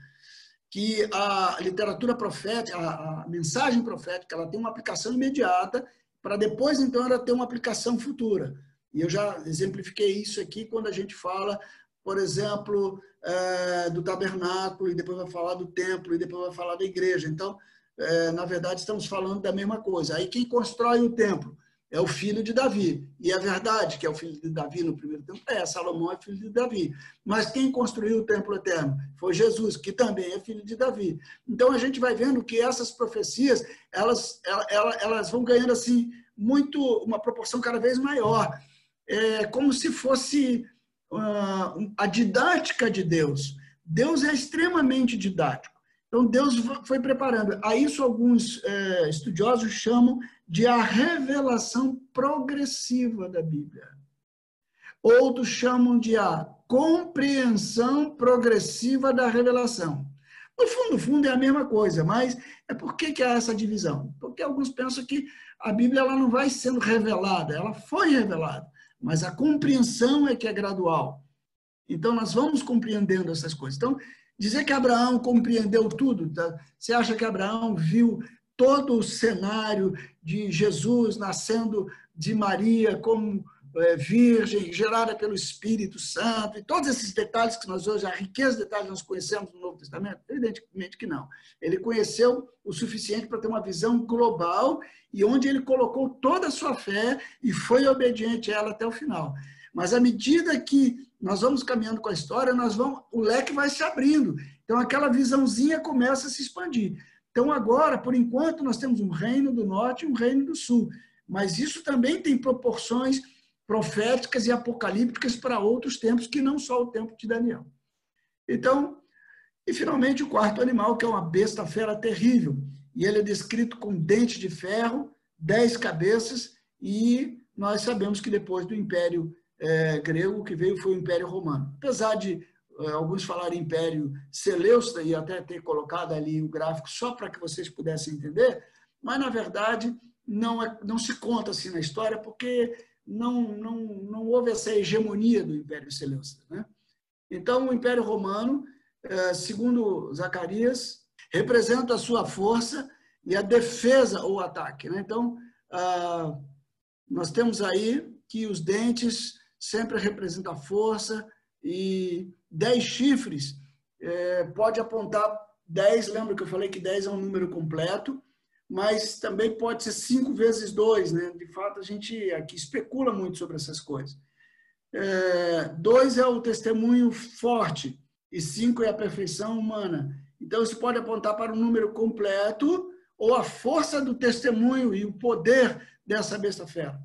que a literatura profética, a, a mensagem profética, ela tem uma aplicação imediata, para depois, então, ela ter uma aplicação futura. E eu já exemplifiquei isso aqui quando a gente fala, por exemplo, é, do tabernáculo, e depois vai falar do templo, e depois vai falar da igreja. Então, é, na verdade, estamos falando da mesma coisa. Aí, quem constrói o templo? É o filho de Davi. E é verdade que é o filho de Davi no primeiro templo, é, Salomão é filho de Davi. Mas quem construiu o templo eterno foi Jesus, que também é filho de Davi. Então a gente vai vendo que essas profecias, elas, elas, elas vão ganhando assim muito uma proporção cada vez maior. É como se fosse uh, a didática de Deus. Deus é extremamente didático. Então Deus foi preparando. A isso alguns é, estudiosos chamam de a revelação progressiva da Bíblia. Outros chamam de a compreensão progressiva da revelação. No fundo, no fundo é a mesma coisa, mas é por que, que há essa divisão? Porque alguns pensam que a Bíblia ela não vai sendo revelada, ela foi revelada, mas a compreensão é que é gradual. Então, nós vamos compreendendo essas coisas. Então, dizer que Abraão compreendeu tudo, tá? você acha que Abraão viu todo o cenário de Jesus nascendo de Maria como é, virgem, gerada pelo Espírito Santo, e todos esses detalhes que nós hoje, a riqueza de detalhes nós conhecemos no Novo Testamento? Evidentemente que não. Ele conheceu o suficiente para ter uma visão global e onde ele colocou toda a sua fé e foi obediente a ela até o final. Mas à medida que nós vamos caminhando com a história, nós vamos, o leque vai se abrindo. Então aquela visãozinha começa a se expandir. Então, agora, por enquanto, nós temos um reino do norte e um reino do sul. Mas isso também tem proporções proféticas e apocalípticas para outros tempos que não só o tempo de Daniel. Então, e finalmente o quarto animal, que é uma besta fera terrível. E ele é descrito com dente de ferro, dez cabeças, e nós sabemos que depois do Império é, grego, que veio foi o Império Romano. Apesar de alguns falaram Império Seleucida, e até ter colocado ali o gráfico só para que vocês pudessem entender, mas na verdade não, é, não se conta assim na história, porque não, não, não houve essa hegemonia do Império Seleucida. Né? Então, o Império Romano, eh, segundo Zacarias, representa a sua força e a defesa ou ataque. Né? Então, nós temos aí que os dentes sempre representam a força e dez chifres é, pode apontar 10, lembra que eu falei que 10 é um número completo, mas também pode ser 5 vezes 2, né? De fato, a gente aqui especula muito sobre essas coisas. 2 é, é o testemunho forte e 5 é a perfeição humana. Então, isso pode apontar para um número completo ou a força do testemunho e o poder dessa besta fera.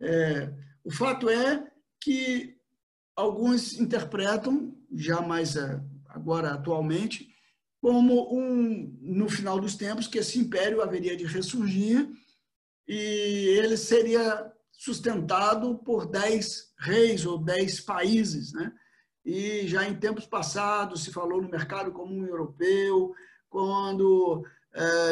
É, o fato é que alguns interpretam, já mais eh, agora atualmente, como um, no final dos tempos, que esse império haveria de ressurgir e ele seria sustentado por dez reis ou dez países. Né? E já em tempos passados se falou no mercado comum europeu, quando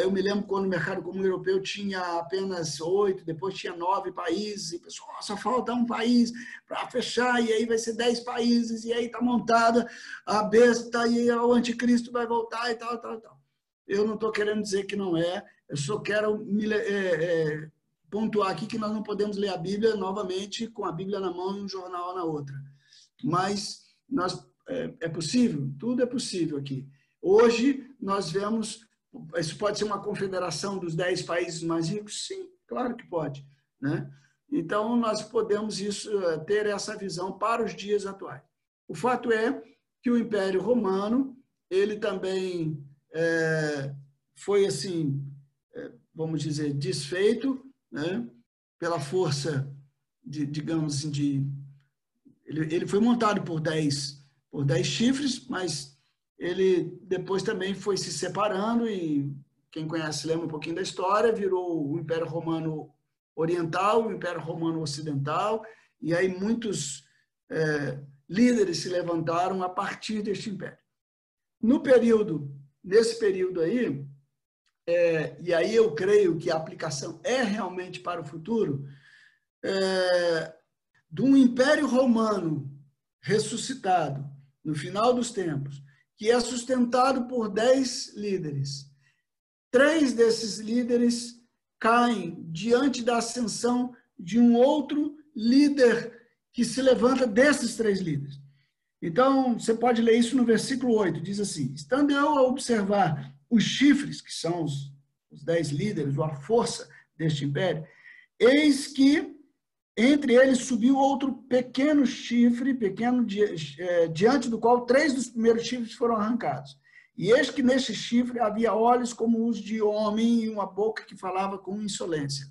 eu me lembro quando o mercado comum europeu tinha apenas oito, depois tinha nove países, e pessoal, só falta um país para fechar, e aí vai ser dez países, e aí está montada a besta, e o anticristo vai voltar, e tal, tal, tal. Eu não estou querendo dizer que não é, eu só quero me, é, é, pontuar aqui que nós não podemos ler a Bíblia novamente com a Bíblia na mão e um jornal na outra. Mas nós, é, é possível? Tudo é possível aqui. Hoje nós vemos isso pode ser uma confederação dos dez países mais ricos? Sim, claro que pode. Né? Então, nós podemos isso, eh, ter essa visão para os dias atuais. O fato é que o Império Romano, ele também é, foi, assim, é, vamos dizer, desfeito né? pela força, de, digamos assim, de... Ele, ele foi montado por dez, por dez chifres, mas ele depois também foi se separando e quem conhece lembra um pouquinho da história, virou o Império Romano Oriental, o Império Romano Ocidental, e aí muitos é, líderes se levantaram a partir deste império. No período, nesse período aí, é, e aí eu creio que a aplicação é realmente para o futuro, é, de um Império Romano ressuscitado no final dos tempos, que é sustentado por dez líderes. Três desses líderes caem diante da ascensão de um outro líder que se levanta desses três líderes. Então, você pode ler isso no versículo 8, diz assim: Estando eu a observar os chifres, que são os, os dez líderes, ou a força deste império, eis que entre eles subiu outro pequeno chifre, pequeno é, diante do qual três dos primeiros chifres foram arrancados. E eis que neste chifre havia olhos como os de homem e uma boca que falava com insolência.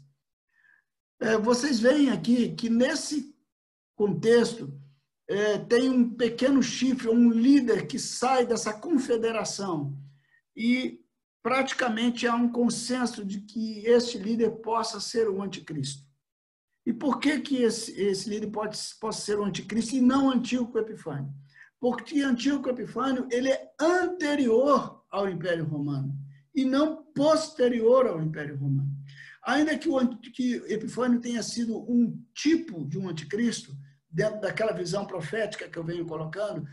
É, vocês veem aqui que nesse contexto é, tem um pequeno chifre, um líder que sai dessa confederação e praticamente há um consenso de que este líder possa ser o anticristo. E por que, que esse, esse líder pode, pode ser o anticristo e não Antíoco Epifânio? Porque Antíoco Epifânio ele é anterior ao Império Romano e não posterior ao Império Romano. Ainda que, o, que Epifânio tenha sido um tipo de um anticristo, dentro daquela visão profética que eu venho colocando,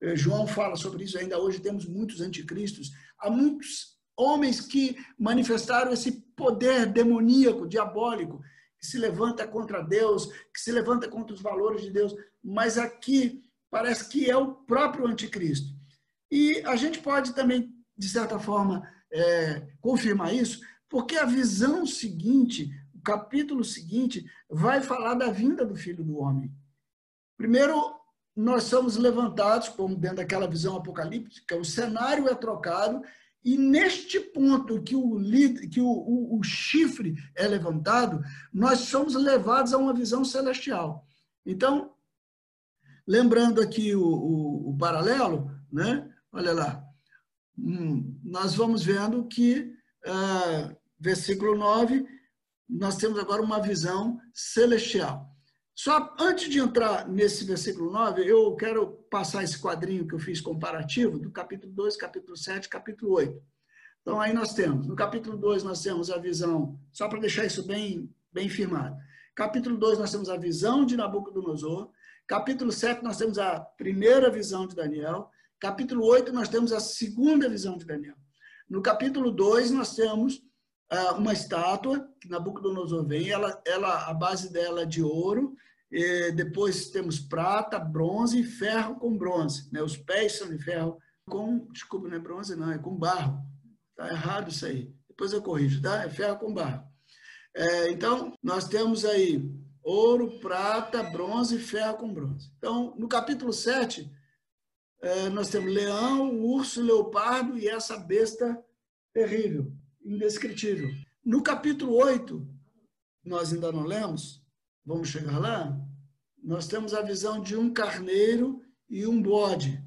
eh, João fala sobre isso, ainda hoje temos muitos anticristos, há muitos homens que manifestaram esse poder demoníaco, diabólico, que se levanta contra Deus, que se levanta contra os valores de Deus, mas aqui parece que é o próprio anticristo. E a gente pode também, de certa forma, é, confirmar isso, porque a visão seguinte, o capítulo seguinte, vai falar da vinda do Filho do Homem. Primeiro, nós somos levantados, como dentro daquela visão apocalíptica, o cenário é trocado e neste ponto que o, que o, o, o, chifre é levantado, nós somos levados a uma visão celestial. Então, lembrando aqui o, o, o paralelo, né? olha lá, hum, nós vamos vendo que, ah, versículo 9, nós temos agora uma visão celestial. Só antes de entrar nesse versículo 9, eu quero passar esse quadrinho que eu fiz comparativo do capítulo 2, capítulo 7, capítulo 8. Então, aí nós temos, no capítulo 2, nós temos a visão, só para deixar isso bem, bem firmado. Capítulo 2, nós temos a visão de Nabucodonosor. Capítulo 7, nós temos a primeira visão de Daniel. Capítulo 8, nós temos a segunda visão de Daniel. No capítulo 2, nós temos uma estátua que Nabucodonosor vem, ela, ela, a base dela é de ouro, depois temos prata, bronze e ferro com bronze. Né? Os pés são de ferro com, desculpa, não é bronze, não, é com barro. Está errado isso aí. Depois eu corrijo, tá? É ferro com barro. É, então, nós temos aí ouro, prata, bronze e ferro com bronze. Então, no capítulo 7, é, nós temos leão, urso, leopardo e essa besta terrível, indescritível. No capítulo 8, nós ainda não lemos, vamos chegar lá, nós temos a visão de um carneiro e um bode.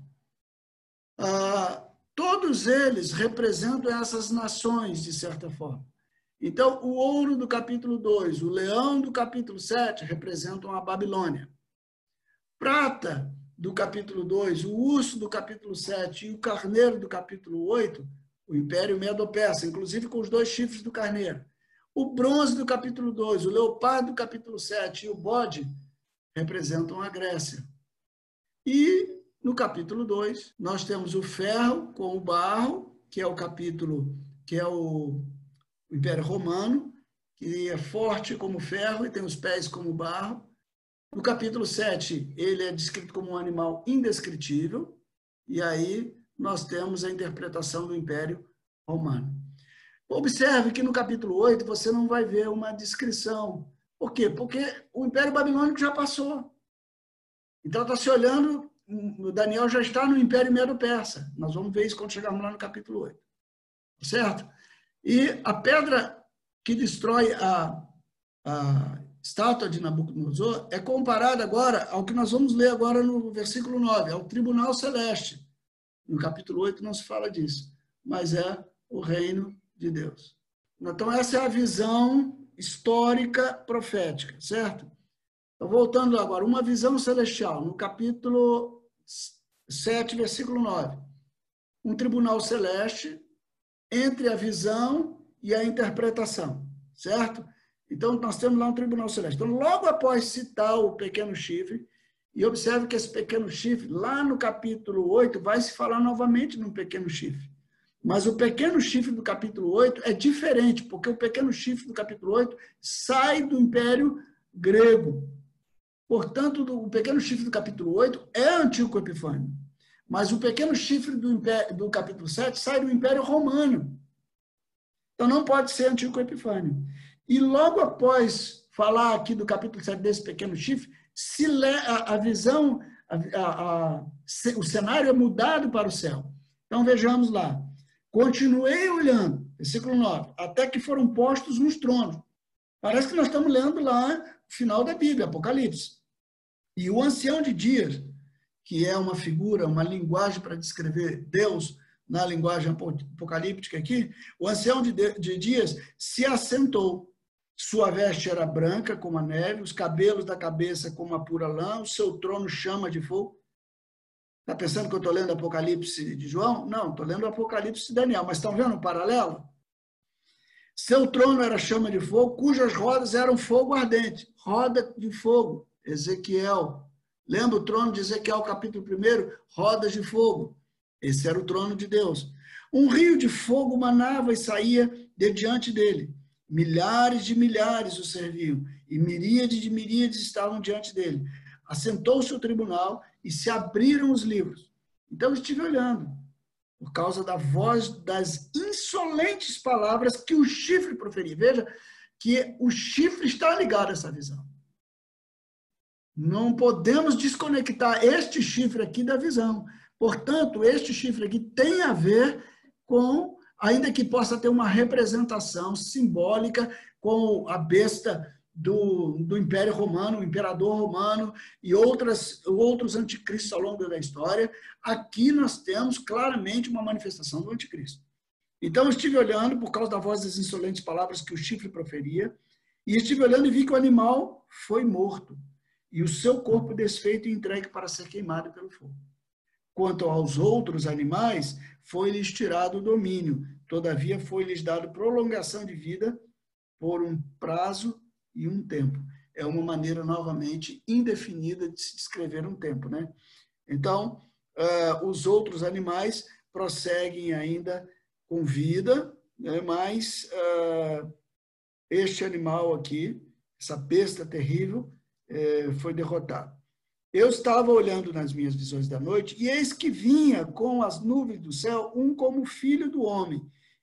Ah, todos eles representam essas nações, de certa forma. Então, o ouro do capítulo 2, o leão do capítulo 7 representam a Babilônia. Prata do capítulo 2, o urso do capítulo 7 e o carneiro do capítulo 8, o Império Medo-Persa, inclusive com os dois chifres do carneiro. O bronze do capítulo 2, o leopardo do capítulo 7 e o bode representam a Grécia. E no capítulo 2, nós temos o ferro com o barro, que é o capítulo que é o Império Romano, que é forte como ferro e tem os pés como barro. No capítulo 7, ele é descrito como um animal indescritível, e aí nós temos a interpretação do Império Romano. Observe que no capítulo 8 você não vai ver uma descrição. Por quê? Porque o Império Babilônico já passou. Então está se olhando, o Daniel já está no Império Medo-Persa. Nós vamos ver isso quando chegarmos lá no capítulo 8. Certo? E a pedra que destrói a, a estátua de Nabucodonosor é comparada agora ao que nós vamos ler agora no versículo 9, ao tribunal celeste. No capítulo 8 não se fala disso, mas é o reino de Deus. Então, essa é a visão histórica profética, certo? Então, voltando agora, uma visão celestial, no capítulo 7, versículo 9. Um tribunal celeste entre a visão e a interpretação, certo? Então, nós temos lá um tribunal celeste. Então, logo após citar o pequeno chifre, e observe que esse pequeno chifre, lá no capítulo 8, vai se falar novamente num pequeno chifre. Mas o pequeno chifre do capítulo 8 é diferente, porque o pequeno chifre do capítulo 8 sai do Império Grego. Portanto, o pequeno chifre do capítulo 8 é Antíoco Epifânio. Mas o pequeno chifre do, império, do capítulo 7 sai do Império Romano. Então não pode ser Antíoco Epifânio. E logo após falar aqui do capítulo 7 desse pequeno chifre, se a, a visão, a, a, o cenário é mudado para o céu. Então vejamos lá. Continuei olhando, versículo 9, até que foram postos nos tronos. Parece que nós estamos lendo lá o final da Bíblia, Apocalipse. E o ancião de dias, que é uma figura, uma linguagem para descrever Deus na linguagem apocalíptica aqui, o ancião de dias se assentou. Sua veste era branca como a neve, os cabelos da cabeça como a pura lã, o seu trono chama de fogo. Está pensando que eu estou lendo Apocalipse de João? Não, estou lendo Apocalipse de Daniel. Mas estão vendo o paralelo? Seu trono era chama de fogo, cujas rodas eram fogo ardente. Roda de fogo. Ezequiel. Lembra o trono de Ezequiel, capítulo 1? Rodas de fogo. Esse era o trono de Deus. Um rio de fogo manava e saía de diante dele. Milhares de milhares o serviam, e miríades de miríades estavam diante dele. Assentou-se o tribunal e se abriram os livros. Então estive olhando, por causa da voz das insolentes palavras que o chifre proferia. Veja que o chifre está ligado a essa visão. Não podemos desconectar este chifre aqui da visão. Portanto, este chifre aqui tem a ver com, ainda que possa ter uma representação simbólica com a besta do, do Império Romano, o Imperador Romano e outras, outros anticristos ao longo da história, aqui nós temos claramente uma manifestação do anticristo. Então, eu estive olhando, por causa da voz das insolentes palavras que o chifre proferia, e estive olhando e vi que o animal foi morto, e o seu corpo desfeito e entregue para ser queimado pelo fogo. Quanto aos outros animais, foi-lhes tirado o domínio, todavia foi-lhes dado prolongação de vida por um prazo e um tempo. É uma maneira, novamente, indefinida de se descrever um tempo. Né? Então, uh, os outros animais prosseguem ainda com vida, né? mas uh, este animal aqui, essa besta terrível, uh, foi derrotado. Eu estava olhando nas minhas visões da noite, e eis que vinha com as nuvens do céu um como filho do homem,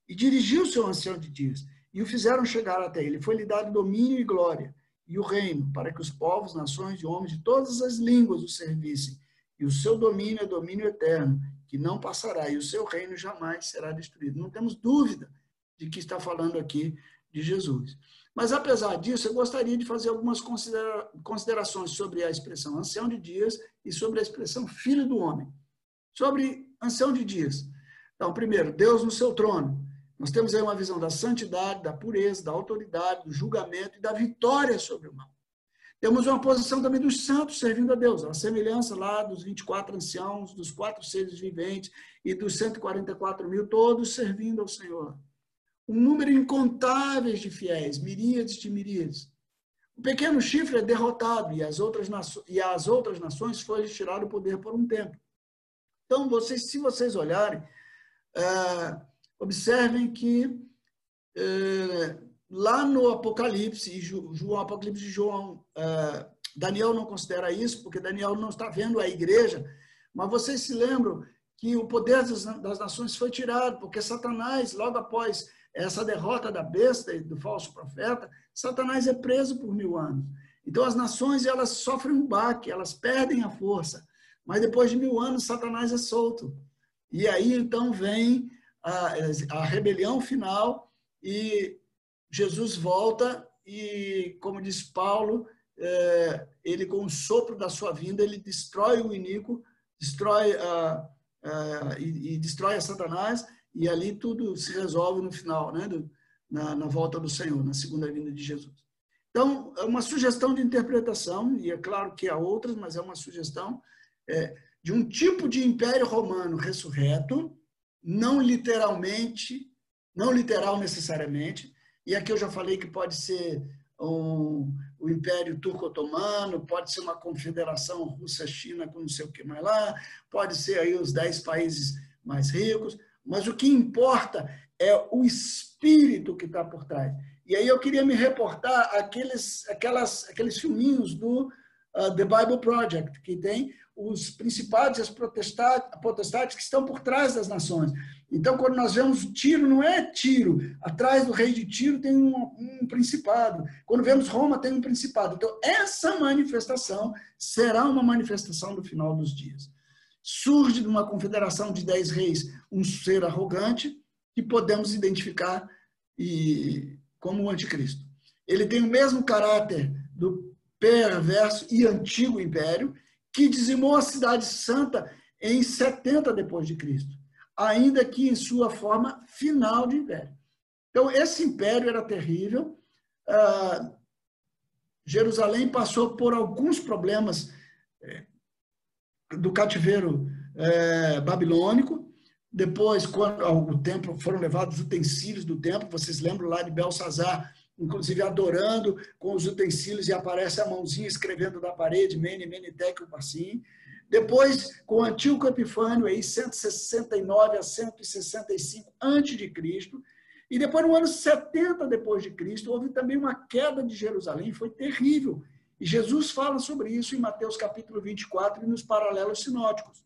e dirigiu-se ao ancião de dias e o fizeram chegar até ele. Foi-lhe dado domínio e glória e o reino, para que os povos, nações e homens de todas as línguas o servissem. E o seu domínio é domínio eterno, que não passará, e o seu reino jamais será destruído. Não temos dúvida de que está falando aqui de Jesus. Mas, apesar disso, eu gostaria de fazer algumas considera considerações sobre a expressão ancião de dias e sobre a expressão filho do homem. Sobre ancião de dias. Então, primeiro, Deus no seu trono. Nós temos aí uma visão da santidade, da pureza, da autoridade, do julgamento e da vitória sobre o mal. Temos uma posição também dos santos servindo a Deus, a semelhança lá dos 24 anciãos, dos quatro seres viventes e dos 144 mil, todos servindo ao Senhor. Um número incontável de fiéis, miríades de miríades. O pequeno chifre é derrotado e as outras, e as outras nações foram tirado o poder por um tempo. Então, vocês, se vocês olharem, uh, Observem que é, lá no Apocalipse, João, Apocalipse de João, é, Daniel não considera isso, porque Daniel não está vendo a igreja, mas vocês se lembram que o poder das, das nações foi tirado, porque Satanás, logo após essa derrota da besta e do falso profeta, Satanás é preso por mil anos. Então as nações elas sofrem um baque, elas perdem a força, mas depois de mil anos Satanás é solto. E aí então vem a, a rebelião final e Jesus volta e, como diz Paulo, é, ele com o sopro da sua vinda, ele destrói o iníquo, destrói a, a, e, e, destrói a Satanás, e ali tudo se resolve no final, né? Do, na, na volta do Senhor, na segunda vinda de Jesus. Então, é uma sugestão de interpretação, e é claro que há outras, mas é uma sugestão é, de um tipo de império romano ressurreto, não literalmente, não literal necessariamente, e aqui eu já falei que pode ser um, o Império Turco-Otomano, pode ser uma confederação Rússia-China com não sei o que mais lá, pode ser aí os dez países mais ricos, mas o que importa é o espírito que está por trás. E aí eu queria me reportar aqueles, aquelas, aqueles filminhos do uh, The Bible Project, que tem os principados e as potestades que estão por trás das nações. Então, quando nós vemos tiro, não é tiro. Atrás do rei de tiro tem um, um, principado. Quando vemos Roma, tem um principado. Então, essa manifestação será uma manifestação do final dos dias. Surge de uma confederação de dez reis um ser arrogante que podemos identificar e, como o anticristo. Ele tem o mesmo caráter do perverso e antigo império que dizimou a cidade santa em 70 depois de Cristo ainda que em sua forma final de império. Então, esse império era terrível. Ah, Jerusalém passou por alguns problemas é, do cativeiro é, babilônico. Depois, quando o templo foram levados os utensílios do templo, vocês lembram lá de Belsazar, inclusive adorando com os utensílios, e aparece a mãozinha escrevendo na parede, Mene, Mene, Tekel, Passim. Depois, com Antíoco Epifânio, aí 169 a 165 a.C., e depois, no ano 70 depois de Cristo, houve também uma queda de Jerusalém, foi terrível. E Jesus fala sobre isso em Mateus capítulo 24 e nos paralelos sinóticos.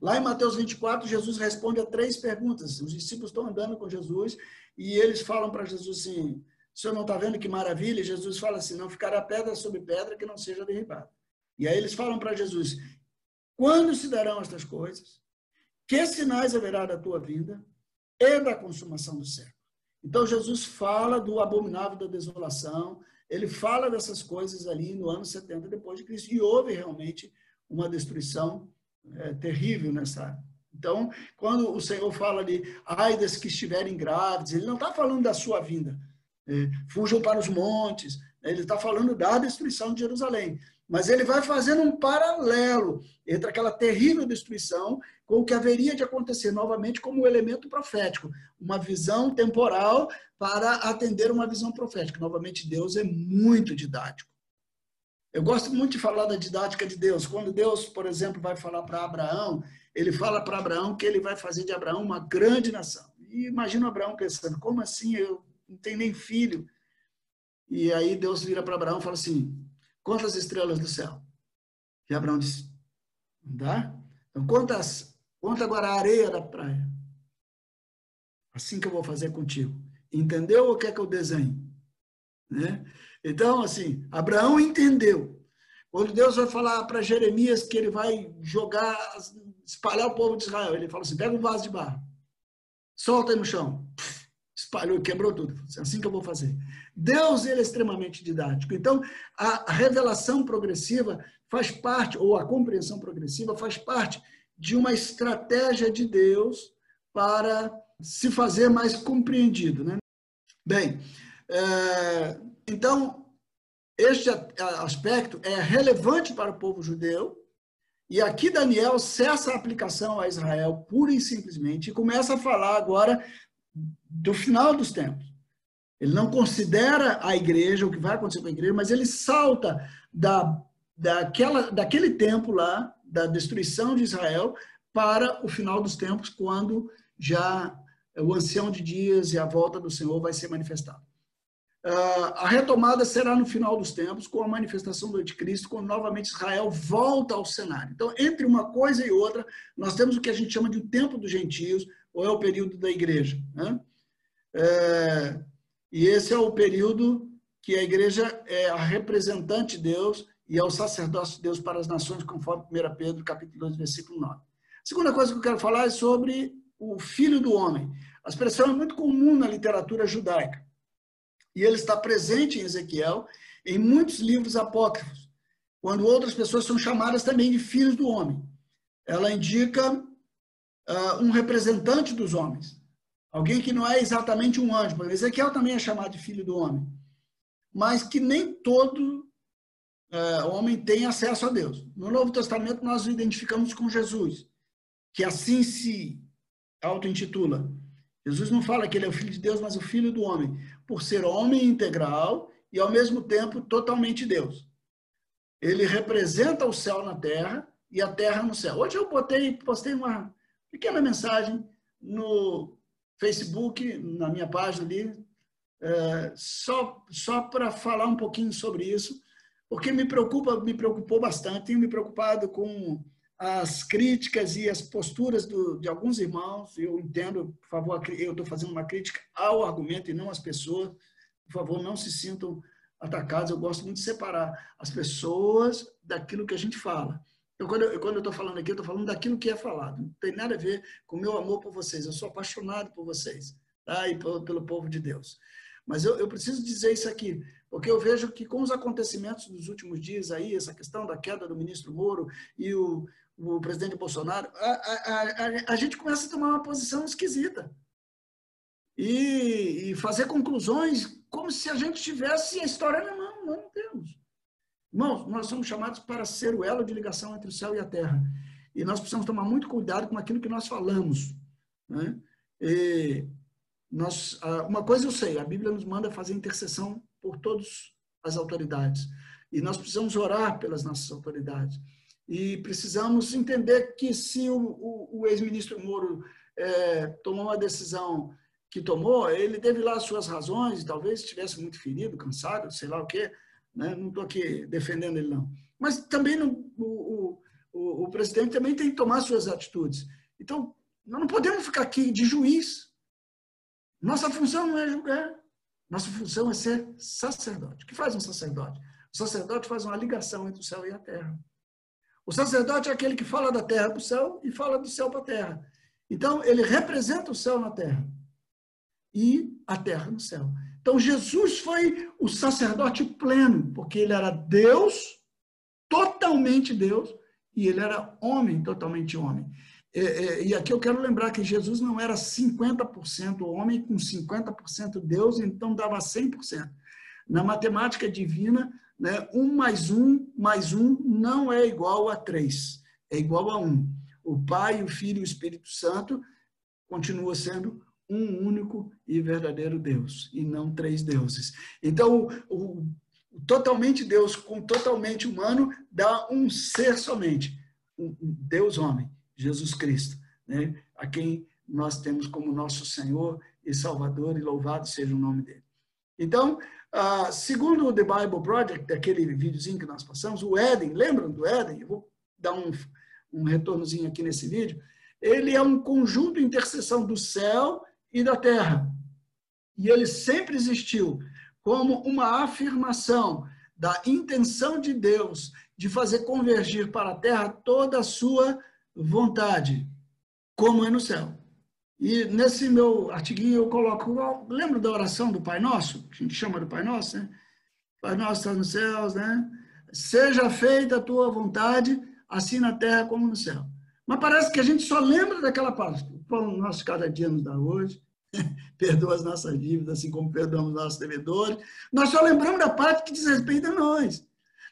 Lá em Mateus 24, Jesus responde a três perguntas. Os discípulos estão andando com Jesus e eles falam para Jesus assim: o senhor não está vendo que maravilha? E Jesus fala assim: não ficará pedra sobre pedra que não seja derribada. E aí eles falam para Jesus: quando se darão estas coisas? Que sinais haverá da tua vinda e da consumação do século? Então Jesus fala do abominável da desolação, ele fala dessas coisas ali no ano 70 depois de Cristo e houve realmente uma destruição é, terrível nessa então, quando o Senhor fala de ai das que estiverem grávidas, ele não está falando da sua vinda. É, fujam para os montes. Ele está falando da destruição de Jerusalém. Mas ele vai fazendo um paralelo entre aquela terrível destruição com o que haveria de acontecer novamente como elemento profético, uma visão temporal para atender uma visão profética. Novamente, Deus é muito didático. Eu gosto muito de falar da didática de Deus. Quando Deus, por exemplo, vai falar para Abraão, ele fala para Abraão que ele vai fazer de Abraão uma grande nação. E imagina Abraão pensando: como assim? Eu não tenho nem filho. E aí Deus vira para Abraão e fala assim: Quantas estrelas do céu? E Abraão disse, não dá? Então, quantas, conta agora a areia da praia. Assim que eu vou fazer contigo. Entendeu ou quer que eu desenhe? Né? Então, assim, Abraão entendeu. Quando Deus vai falar para Jeremias que ele vai jogar, espalhar o povo de Israel, ele fala assim: pega um vaso de barro, solta aí no chão espalhou, quebrou tudo. É assim que eu vou fazer. Deus ele é extremamente didático. Então, a revelação progressiva faz parte, ou a compreensão progressiva faz parte de uma estratégia de Deus para se fazer mais compreendido. Né? Bem, é, então, este aspecto é relevante para o povo judeu, e aqui Daniel cessa a aplicação a Israel pura e simplesmente e começa a falar agora do final dos tempos. Ele não considera a igreja, o que vai acontecer com a igreja, mas ele salta da, daquela, daquele tempo lá, da destruição de Israel, para o final dos tempos, quando já o ancião de dias e a volta do Senhor vai ser manifestado. Uh, a retomada será no final dos tempos, com a manifestação do anticristo, quando novamente Israel volta ao cenário. Então, entre uma coisa e outra, nós temos o que a gente chama de o tempo dos gentios, ou é o período da igreja. Né? É, e esse é o período que a igreja é a representante de Deus e é o sacerdócio de Deus para as nações, conforme 1 Pedro, capítulo 2, versículo 9. A segunda coisa que eu quero falar é sobre o filho do homem. A expressão é muito comum na literatura judaica. E ele está presente em Ezequiel, em muitos livros apócrifos, quando outras pessoas são chamadas também de filhos do homem. Ela indica uh, um representante dos homens. Alguém que não é exatamente um anjo. Ezequiel também é chamado de filho do homem. Mas que nem todo uh, homem tem acesso a Deus. No Novo Testamento, nós o identificamos com Jesus, que assim se auto-intitula. Jesus não fala que ele é o filho de Deus, mas o filho do homem, por ser homem integral e, ao mesmo tempo, totalmente Deus. Ele representa o céu na terra e a terra no céu. Hoje eu botei, postei uma pequena mensagem no Facebook, na minha página ali, é, só, só para falar um pouquinho sobre isso, porque me preocupa, me preocupou bastante, tenho me preocupado com as críticas e as posturas do, de alguns irmãos. Eu entendo, por favor, eu estou fazendo uma crítica ao argumento e não às pessoas. Por favor, não se sintam atacados. Eu gosto muito de separar as pessoas daquilo que a gente fala. Eu, quando eu quando estou falando aqui, eu estou falando daquilo que é falado. Não tem nada a ver com o meu amor por vocês. Eu sou apaixonado por vocês tá? e pelo, pelo povo de Deus. Mas eu, eu preciso dizer isso aqui, porque eu vejo que com os acontecimentos dos últimos dias aí, essa questão da queda do ministro Moro e o, o presidente Bolsonaro, a, a, a, a gente começa a tomar uma posição esquisita. E, e, fazer conclusões como se a gente tivesse a história na mão. Nós não temos. Irmãos, nós somos chamados para ser o elo de ligação entre o céu e a terra. E nós precisamos tomar muito cuidado com aquilo que nós falamos. Né? Nós, uma coisa eu sei, a Bíblia nos manda fazer intercessão por todas as autoridades. E nós precisamos orar pelas nossas autoridades. E precisamos entender que se o, o, o ex-ministro Moro é, tomou uma decisão que tomou, ele teve lá as suas razões, talvez estivesse muito ferido, cansado, sei lá o quê, né? Não estou aqui defendendo ele, não. Mas também não, o, o, o presidente também tem que tomar suas atitudes. Então, nós não podemos ficar aqui de juiz. Nossa função não é julgar. Nossa função é ser sacerdote. O que faz um sacerdote? O sacerdote faz uma ligação entre o céu e a terra. O sacerdote é aquele que fala da terra para o céu e fala do céu para a terra. Então, ele representa o céu na terra e a terra no céu. Então, Jesus foi o sacerdote pleno, porque ele era Deus, totalmente Deus, e ele era homem, totalmente homem. E aqui eu quero lembrar que Jesus não era 50% homem com 50% Deus, então dava 100%. Na matemática divina, né, um mais um mais um não é igual a três, é igual a um. O Pai, o Filho e o Espírito Santo continua sendo um único e verdadeiro Deus, e não três deuses. Então, o, o totalmente Deus com totalmente humano dá um ser somente, um Deus homem, Jesus Cristo, né? a quem nós temos como nosso Senhor e Salvador, e louvado seja o nome dele. Então, uh, segundo o The Bible Project, aquele videozinho que nós passamos, o Éden, lembram do Éden? Eu vou dar um, um retornozinho aqui nesse vídeo. Ele é um conjunto de interseção do céu e da terra. E ele sempre existiu como uma afirmação da intenção de Deus de fazer convergir para a terra toda a sua vontade, como é no céu. E nesse meu artiguinho eu coloco, lembra da oração do Pai Nosso? A gente chama do Pai Nosso, né? Pai Nosso está nos céus, né? Seja feita a tua vontade, assim na terra como no céu. Mas parece que a gente só lembra daquela parte. Pão nosso cada dia nos dá hoje. Perdoa as nossas dívidas, assim como perdoamos nossos devedores. Nós só lembramos da parte que diz respeito a nós.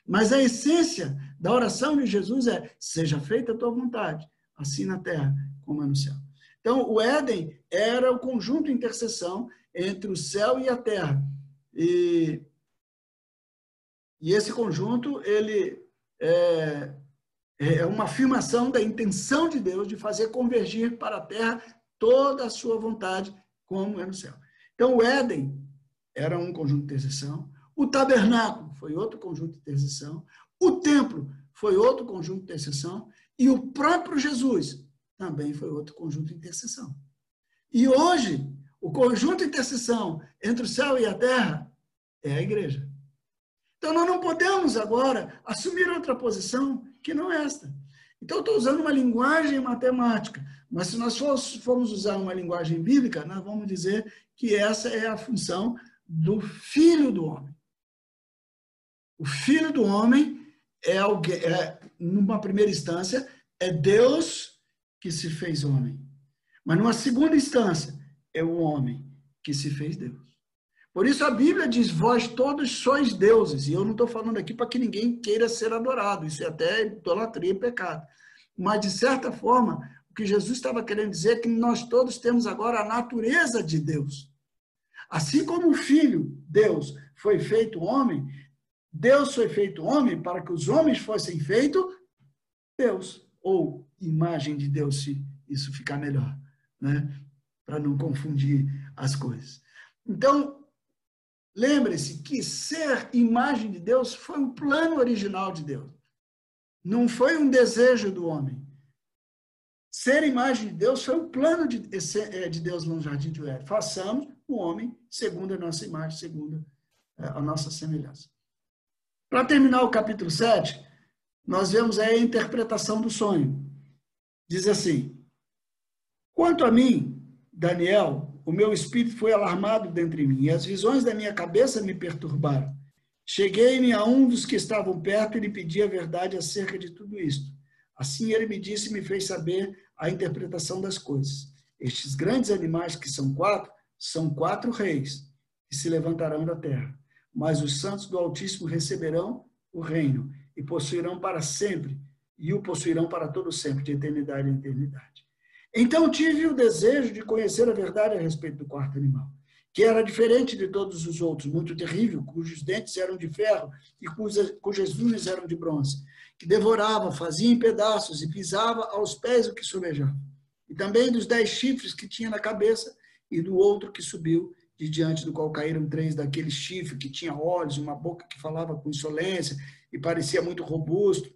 Mas a essência da oração de Jesus é: seja feita a tua vontade, assim na terra como é no céu. Então, o Éden era o conjunto de intercessão entre o céu e a terra. E, e esse conjunto, ele é, é uma afirmação da intenção de Deus de fazer convergir para a terra toda a sua vontade, como é no céu. Então, o Éden era um conjunto de intercessão, o tabernáculo foi outro conjunto de intercessão, o templo foi outro conjunto de intercessão, e o próprio Jesus também foi outro conjunto de intercessão. E hoje, o conjunto de intercessão entre o céu e a terra é a igreja. Então, nós não podemos agora assumir outra posição que não esta. Então, eu estou usando uma linguagem matemática, mas se nós formos usar uma linguagem bíblica, nós vamos dizer que essa é a função do Filho do Homem. O Filho do Homem é, alguém, é numa primeira instância, é Deus que se fez homem. Mas numa segunda instância, é o homem que se fez Deus. Por isso a Bíblia diz: Vós todos sois deuses. E eu não estou falando aqui para que ninguém queira ser adorado. Isso é até idolatria e pecado. Mas, de certa forma, o que Jesus estava querendo dizer é que nós todos temos agora a natureza de Deus. Assim como o Filho, Deus, foi feito homem, Deus foi feito homem para que os homens fossem feitos Deus, ou imagem de Deus, se isso ficar melhor, né? para não confundir as coisas. Então, lembre-se que ser imagem de Deus foi o plano original de Deus. Não foi um desejo do homem. Ser imagem de Deus foi o plano de, é, de Deus no jardim de Éden. Façamos o homem segundo a nossa imagem, segundo é, a nossa semelhança. Para terminar o capítulo 7, nós vemos aí a interpretação do sonho. Diz assim: Quanto a mim, Daniel, o meu espírito foi alarmado dentro de mim, e as visões da minha cabeça me perturbaram. Cheguei-me a um dos que estavam perto e lhe pedi a verdade acerca de tudo isto. Assim ele me disse e me fez saber a interpretação das coisas. Estes grandes animais, que são quatro, são quatro reis que se levantarão da terra. Mas os santos do Altíssimo receberão o reino e possuirão para sempre, e o possuirão para todo sempre, de eternidade em eternidade. Então tive o desejo de conhecer a verdade a respeito do quarto animal que era diferente de todos os outros, muito terrível, cujos dentes eram de ferro e cujas, cujas unhas eram de bronze, que devorava, fazia em pedaços e pisava aos pés o que sobejava. E também dos dez chifres que tinha na cabeça e do outro que subiu, de diante do qual caíram três daquele chifre que tinha olhos, uma boca que falava com insolência e parecia muito robusto.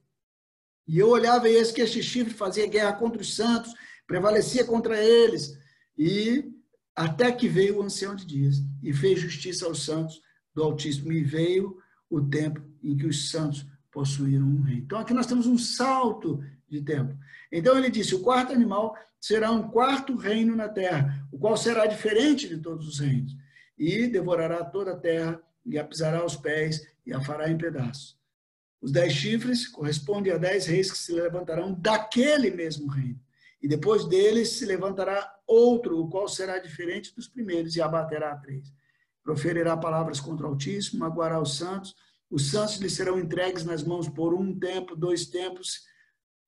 E eu olhava e eis que este chifre fazia guerra contra os santos, prevalecia contra eles, e até que veio o ancião de dias e fez justiça aos santos do Altíssimo, e veio o tempo em que os santos possuíram um rei. Então aqui nós temos um salto de tempo. Então ele disse: o quarto animal será um quarto reino na terra, o qual será diferente de todos os reinos, e devorará toda a terra, e a pisará aos pés, e a fará em pedaços. Os dez chifres correspondem a dez reis que se levantarão daquele mesmo reino. E depois deles se levantará outro, o qual será diferente dos primeiros, e abaterá a três. Proferirá palavras contra o Altíssimo, magoará os santos. Os santos lhe serão entregues nas mãos por um tempo, dois tempos,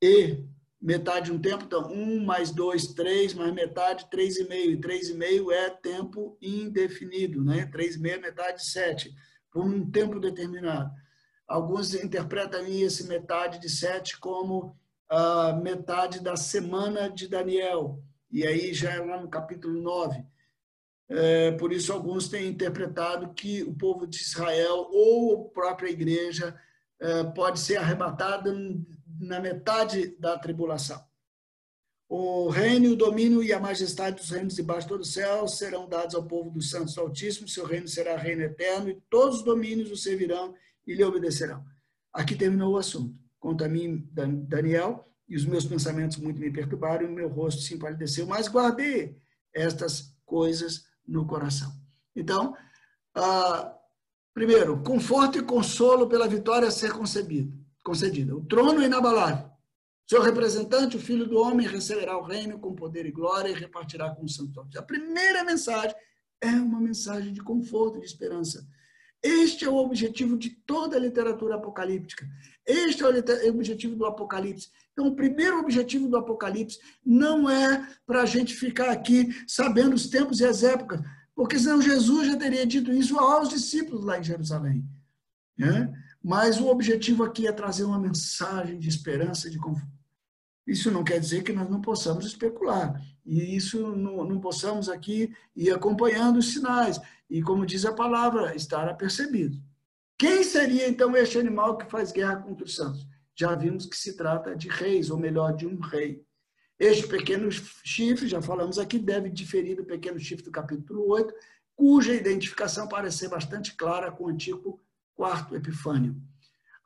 e metade de um tempo, então, um mais dois, três, mais metade, três e meio. E três e meio é tempo indefinido, né? Três e meio é metade, sete, por um tempo determinado. Alguns interpretam esse metade de sete como metade da semana de Daniel, e aí já é lá no capítulo 9. É, por isso, alguns têm interpretado que o povo de Israel ou a própria igreja é, pode ser arrebatada na metade da tribulação. O reino, o domínio e a majestade dos reinos debaixo de todo o céu serão dados ao povo dos santos do Altíssimo, seu reino será reino eterno, e todos os domínios o servirão e lhe obedecerão. Aqui terminou o assunto. Conta a mim, Daniel, e os meus pensamentos muito me perturbaram, e o meu rosto se empalideceu, mas guardei estas coisas no coração. Então, ah, primeiro, conforto e consolo pela vitória a ser concebido, concedida. O trono é inabalável. Seu representante, o filho do homem, receberá o reino com poder e glória e repartirá com os santos. A primeira mensagem é uma mensagem de conforto de esperança. Este é o objetivo de toda a literatura apocalíptica. Este é o objetivo do Apocalipse. Então, o primeiro objetivo do Apocalipse não é para a gente ficar aqui sabendo os tempos e as épocas, porque senão Jesus já teria dito isso aos discípulos lá em Jerusalém. Né? Mas o objetivo aqui é trazer uma mensagem de esperança de conforto. Isso não quer dizer que nós não possamos especular, e isso não, não possamos aqui ir acompanhando os sinais, e como diz a palavra, estar apercebido. Quem seria então este animal que faz guerra contra os santos? Já vimos que se trata de reis, ou melhor, de um rei. Este pequeno chifre, já falamos aqui, deve diferir do pequeno chifre do capítulo 8, cuja identificação parece ser bastante clara com o antigo quarto Epifânio.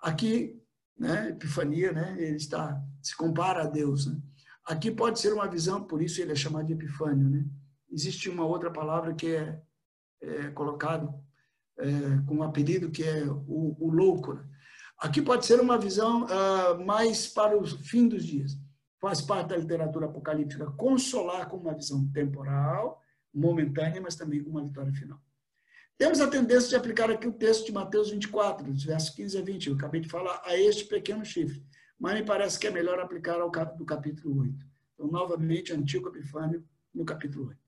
Aqui, né, Epifania, né, ele está, se compara a Deus. Né? Aqui pode ser uma visão, por isso ele é chamado de Epifânio. Né? Existe uma outra palavra que é, é colocado é, com um apelido que é o, o louco. Né? Aqui pode ser uma visão uh, mais para o fim dos dias. faz parte da literatura apocalíptica consolar com uma visão temporal, momentânea, mas também com uma vitória final. Temos a tendência de aplicar aqui o texto de Mateus 24, dos versos 15 a 20. Eu acabei de falar a este pequeno chifre, mas me parece que é melhor aplicar ao do capítulo 8. Então, novamente, Antigo Epifânio, no capítulo 8.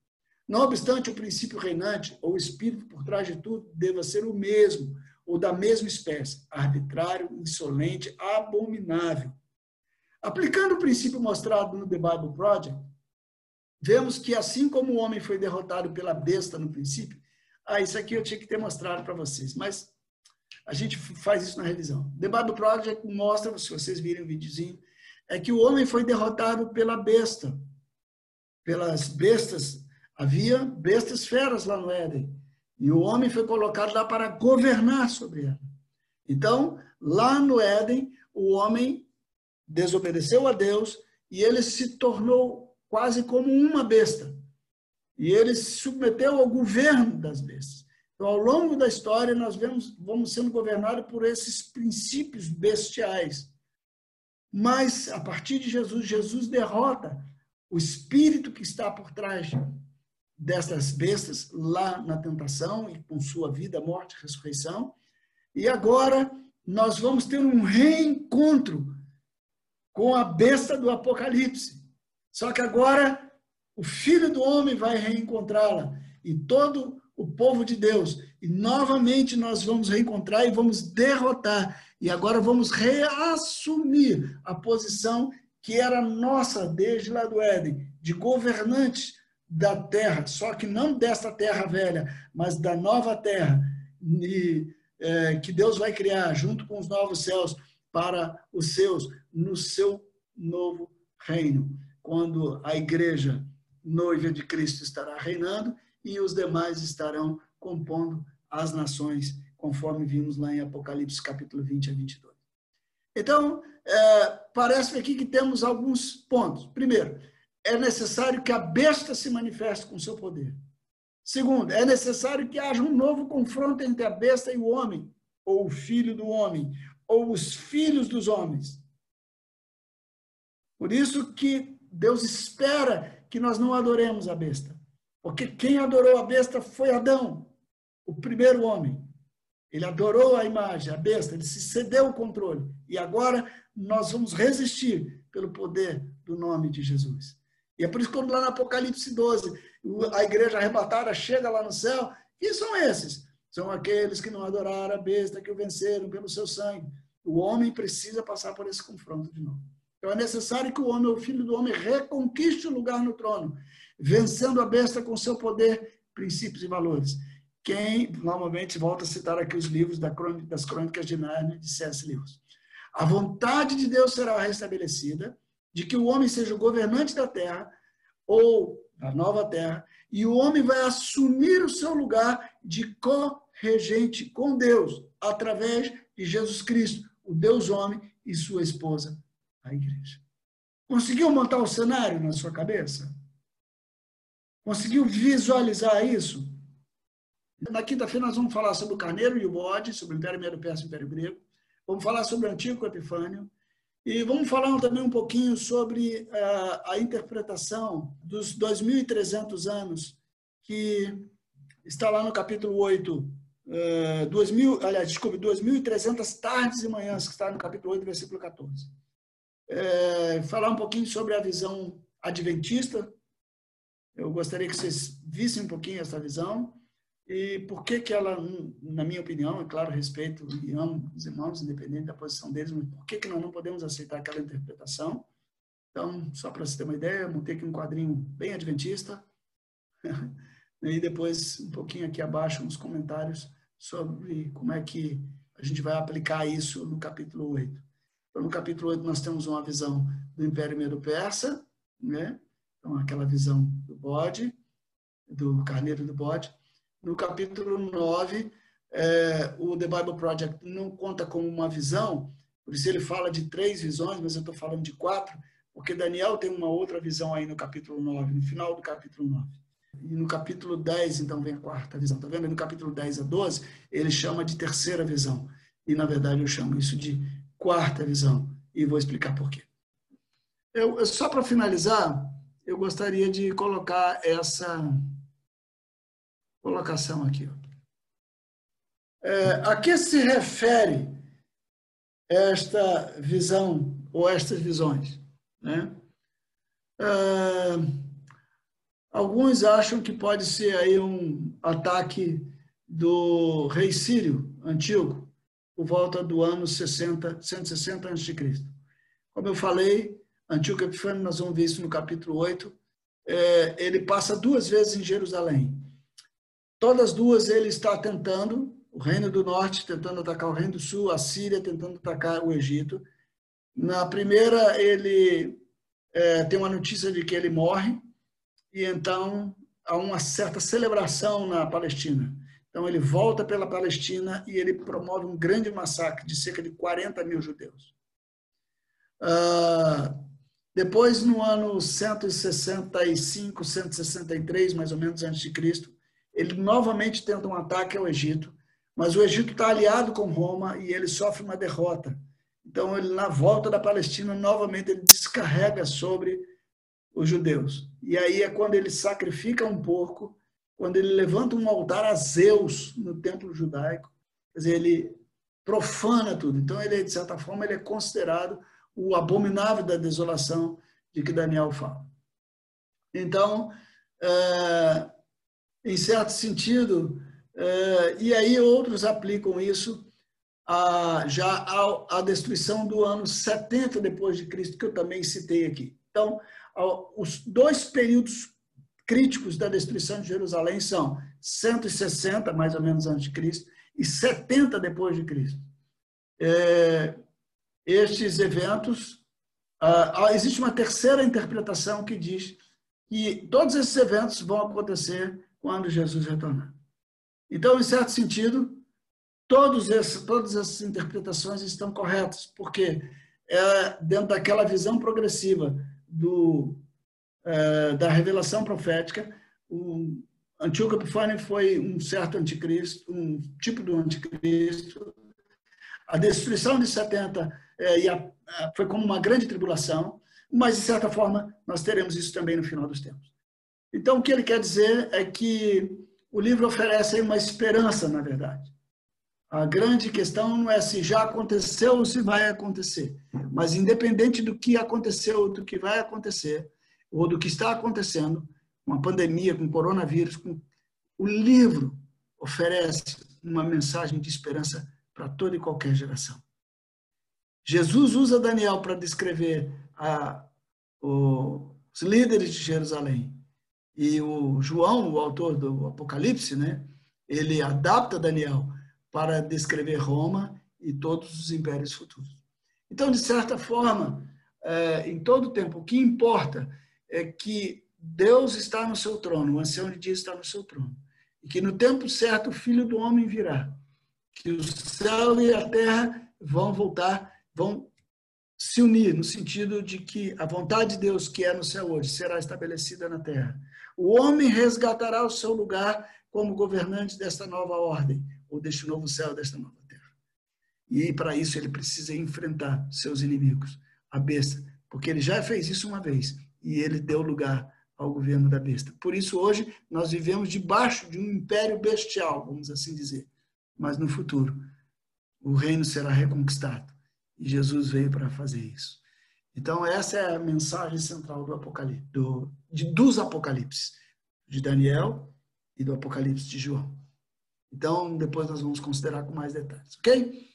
Não obstante, o princípio reinante, ou espírito por trás de tudo, deva ser o mesmo, ou da mesma espécie, arbitrário, insolente, abominável. Aplicando o princípio mostrado no The Bible Project, vemos que assim como o homem foi derrotado pela besta no princípio, ah, isso aqui eu tinha que ter mostrado para vocês, mas a gente faz isso na revisão. The Bible Project mostra, se vocês virem o videozinho, é que o homem foi derrotado pela besta, pelas bestas. Havia bestas feras lá no Éden. E o homem foi colocado lá para governar sobre ela. Então, lá no Éden, o homem desobedeceu a Deus e ele se tornou quase como uma besta e ele se submeteu ao governo das bestas. Então, ao longo da história, nós vemos, vamos sendo governados por esses princípios bestiais. Mas, a partir de Jesus, Jesus derrota o espírito que está por trás dessas bestas lá na tentação e com sua vida, morte e ressurreição. E agora nós vamos ter um reencontro com a besta do Apocalipse. Só que agora o Filho do Homem vai reencontrá-la e todo o povo de Deus. E novamente nós vamos reencontrar e vamos derrotar. E agora vamos reassumir a posição que era nossa desde lá do Éden, de governantes da terra, só que não desta terra velha, mas da nova terra, e, é, que Deus vai criar junto com os novos céus para os seus, no seu novo reino. Quando a igreja noiva de Cristo estará reinando e os demais estarão compondo as nações, conforme vimos lá em Apocalipse capítulo 20 a 22. Então, é, parece aqui que temos alguns pontos. Primeiro, é necessário que a besta se manifeste com seu poder. Segundo, é necessário que haja um novo confronto entre a besta e o homem, ou o filho do homem, ou os filhos dos homens. Por isso que Deus espera que nós não adoremos a besta. Porque quem adorou a besta foi Adão, o primeiro homem. Ele adorou a imagem, a besta, ele se cedeu o controle. E agora nós vamos resistir pelo poder do nome de Jesus. E é por isso que quando lá no Apocalipse 12, a igreja arrebatada chega lá no céu, quem são esses? São aqueles que não adoraram a besta, que o venceram pelo seu sangue. O homem precisa passar por esse confronto de novo. Então é necessário que o homem, o filho do homem, reconquiste o lugar no trono, vencendo a besta com seu poder, princípios e valores. Quem, normalmente, volta a citar aqui os livros das Crônicas de Nárnia, de C.S. Lewis. A vontade de Deus será restabelecida, de que o homem seja o governante da terra, ou da nova terra, e o homem vai assumir o seu lugar de co-regente com Deus, através de Jesus Cristo, o Deus homem e sua esposa, a igreja. Conseguiu montar o cenário na sua cabeça? Conseguiu visualizar isso? Na quinta-feira nós vamos falar sobre o carneiro e o bode, sobre o Império Medo Persa e o Império Grego. Vamos falar sobre o Antigo Epifânio. E vamos falar também um pouquinho sobre a, eh, a interpretação dos 2.300 anos que está lá no capítulo 8, uh, 2000, aliás, desculpe, 2.300 tardes e manhãs, que está no capítulo 8, versículo 14 é, falar um pouquinho sobre a visão adventista. Eu gostaria que vocês vissem um pouquinho essa visão e por que que ela, na minha opinião, é claro, respeito e amo os irmãos, independente da posição deles, mas por que que nós não podemos aceitar aquela interpretação? Então, só para você ter uma ideia, montei aqui um quadrinho bem adventista, e depois um pouquinho aqui abaixo uns comentários sobre como é que a gente vai aplicar isso no capítulo 8. Então, no capítulo 8, nós temos uma visão do Império Medo-Persa, né? então, aquela visão do bode, do carneiro do bode. No capítulo 9, é, o The Bible Project não conta como uma visão, por isso ele fala de três visões, mas eu estou falando de quatro, porque Daniel tem uma outra visão aí no capítulo 9, no final do capítulo 9. E no capítulo 10, então, vem a quarta visão. Está vendo? No capítulo 10 a 12, ele chama de terceira visão. E, na verdade, eu chamo isso de quarta visão, e vou explicar por quê. eu, só para finalizar, eu gostaria de colocar essa colocação aqui. É, a que se refere esta visão ou estas visões? Né? É, alguns acham que pode ser aí um ataque do rei Sírio antigo, por volta do ano 60, 160 a.C. Como eu falei, Antíoco Epifânio, nós vamos ver isso no capítulo 8, é, ele passa duas vezes em Jerusalém. Todas duas ele está tentando, o reino do norte tentando atacar o reino do sul, a Síria tentando atacar o Egito. Na primeira, ele é, tem uma notícia de que ele morre, e então há uma certa celebração na Palestina. Então ele volta pela Palestina e ele promove um grande massacre de cerca de 40 mil judeus. Uh, depois, no ano 165, 163, mais ou menos antes de Cristo, ele novamente tenta um ataque ao Egito, mas o Egito está aliado com Roma e ele sofre uma derrota. Então, ele na volta da Palestina, novamente ele descarrega sobre os judeus. E aí é quando ele sacrifica um porco, quando ele levanta um altar a Zeus no templo judaico, quer dizer, ele profana tudo. Então, ele, de certa forma, ele é considerado o abominável da desolação de que Daniel fala. Então, é, em certo sentido, é, e aí outros aplicam isso já à, destruição do ano 70 depois de Cristo, que eu também citei aqui. Então, os dois períodos críticos da destruição de Jerusalém são 160 mais ou menos antes de Cristo e 70 depois de Cristo. É, estes eventos, existe uma terceira interpretação que diz que todos esses eventos vão acontecer quando Jesus retornar. Então, em certo sentido, todos esses, todas essas interpretações estão corretas, porque é dentro daquela visão progressiva do, é, da revelação profética, o Antíoco Epifânio foi um certo anticristo, um tipo do anticristo. A destruição de 70 é, e a, foi como uma grande tribulação, mas, de certa forma, nós teremos isso também no final dos tempos. Então, o que ele quer dizer é que o livro oferece uma esperança, na verdade. A grande questão não é se já aconteceu ou se vai acontecer, mas independente do que aconteceu do que vai acontecer, ou do que está acontecendo, com a pandemia, com coronavírus, com... o livro oferece uma mensagem de esperança para toda e qualquer geração. Jesus usa Daniel para descrever a, o, os líderes de Jerusalém. E o João, o autor do Apocalipse, né, ele adapta Daniel para descrever Roma e todos os impérios futuros. Então, de certa forma, é, em todo o tempo, o que importa é que Deus está no seu trono, o ancião de dias está no seu trono. E que no tempo certo o Filho do Homem virá. Que o céu e a terra vão voltar vão se unir no sentido de que a vontade de Deus que é no céu hoje será estabelecida na terra. O homem resgatará o seu lugar como governante desta nova ordem, ou deste novo céu, desta nova terra. E para isso ele precisa enfrentar seus inimigos, a besta, porque ele já fez isso uma vez e ele deu lugar ao governo da besta. Por isso hoje nós vivemos debaixo de um império bestial, vamos assim dizer. Mas no futuro o reino será reconquistado e Jesus veio para fazer isso. Então, essa é a mensagem central do Apocalipse, do, de, dos Apocalipses, de Daniel e do Apocalipse de João. Então, depois nós vamos considerar com mais detalhes, ok?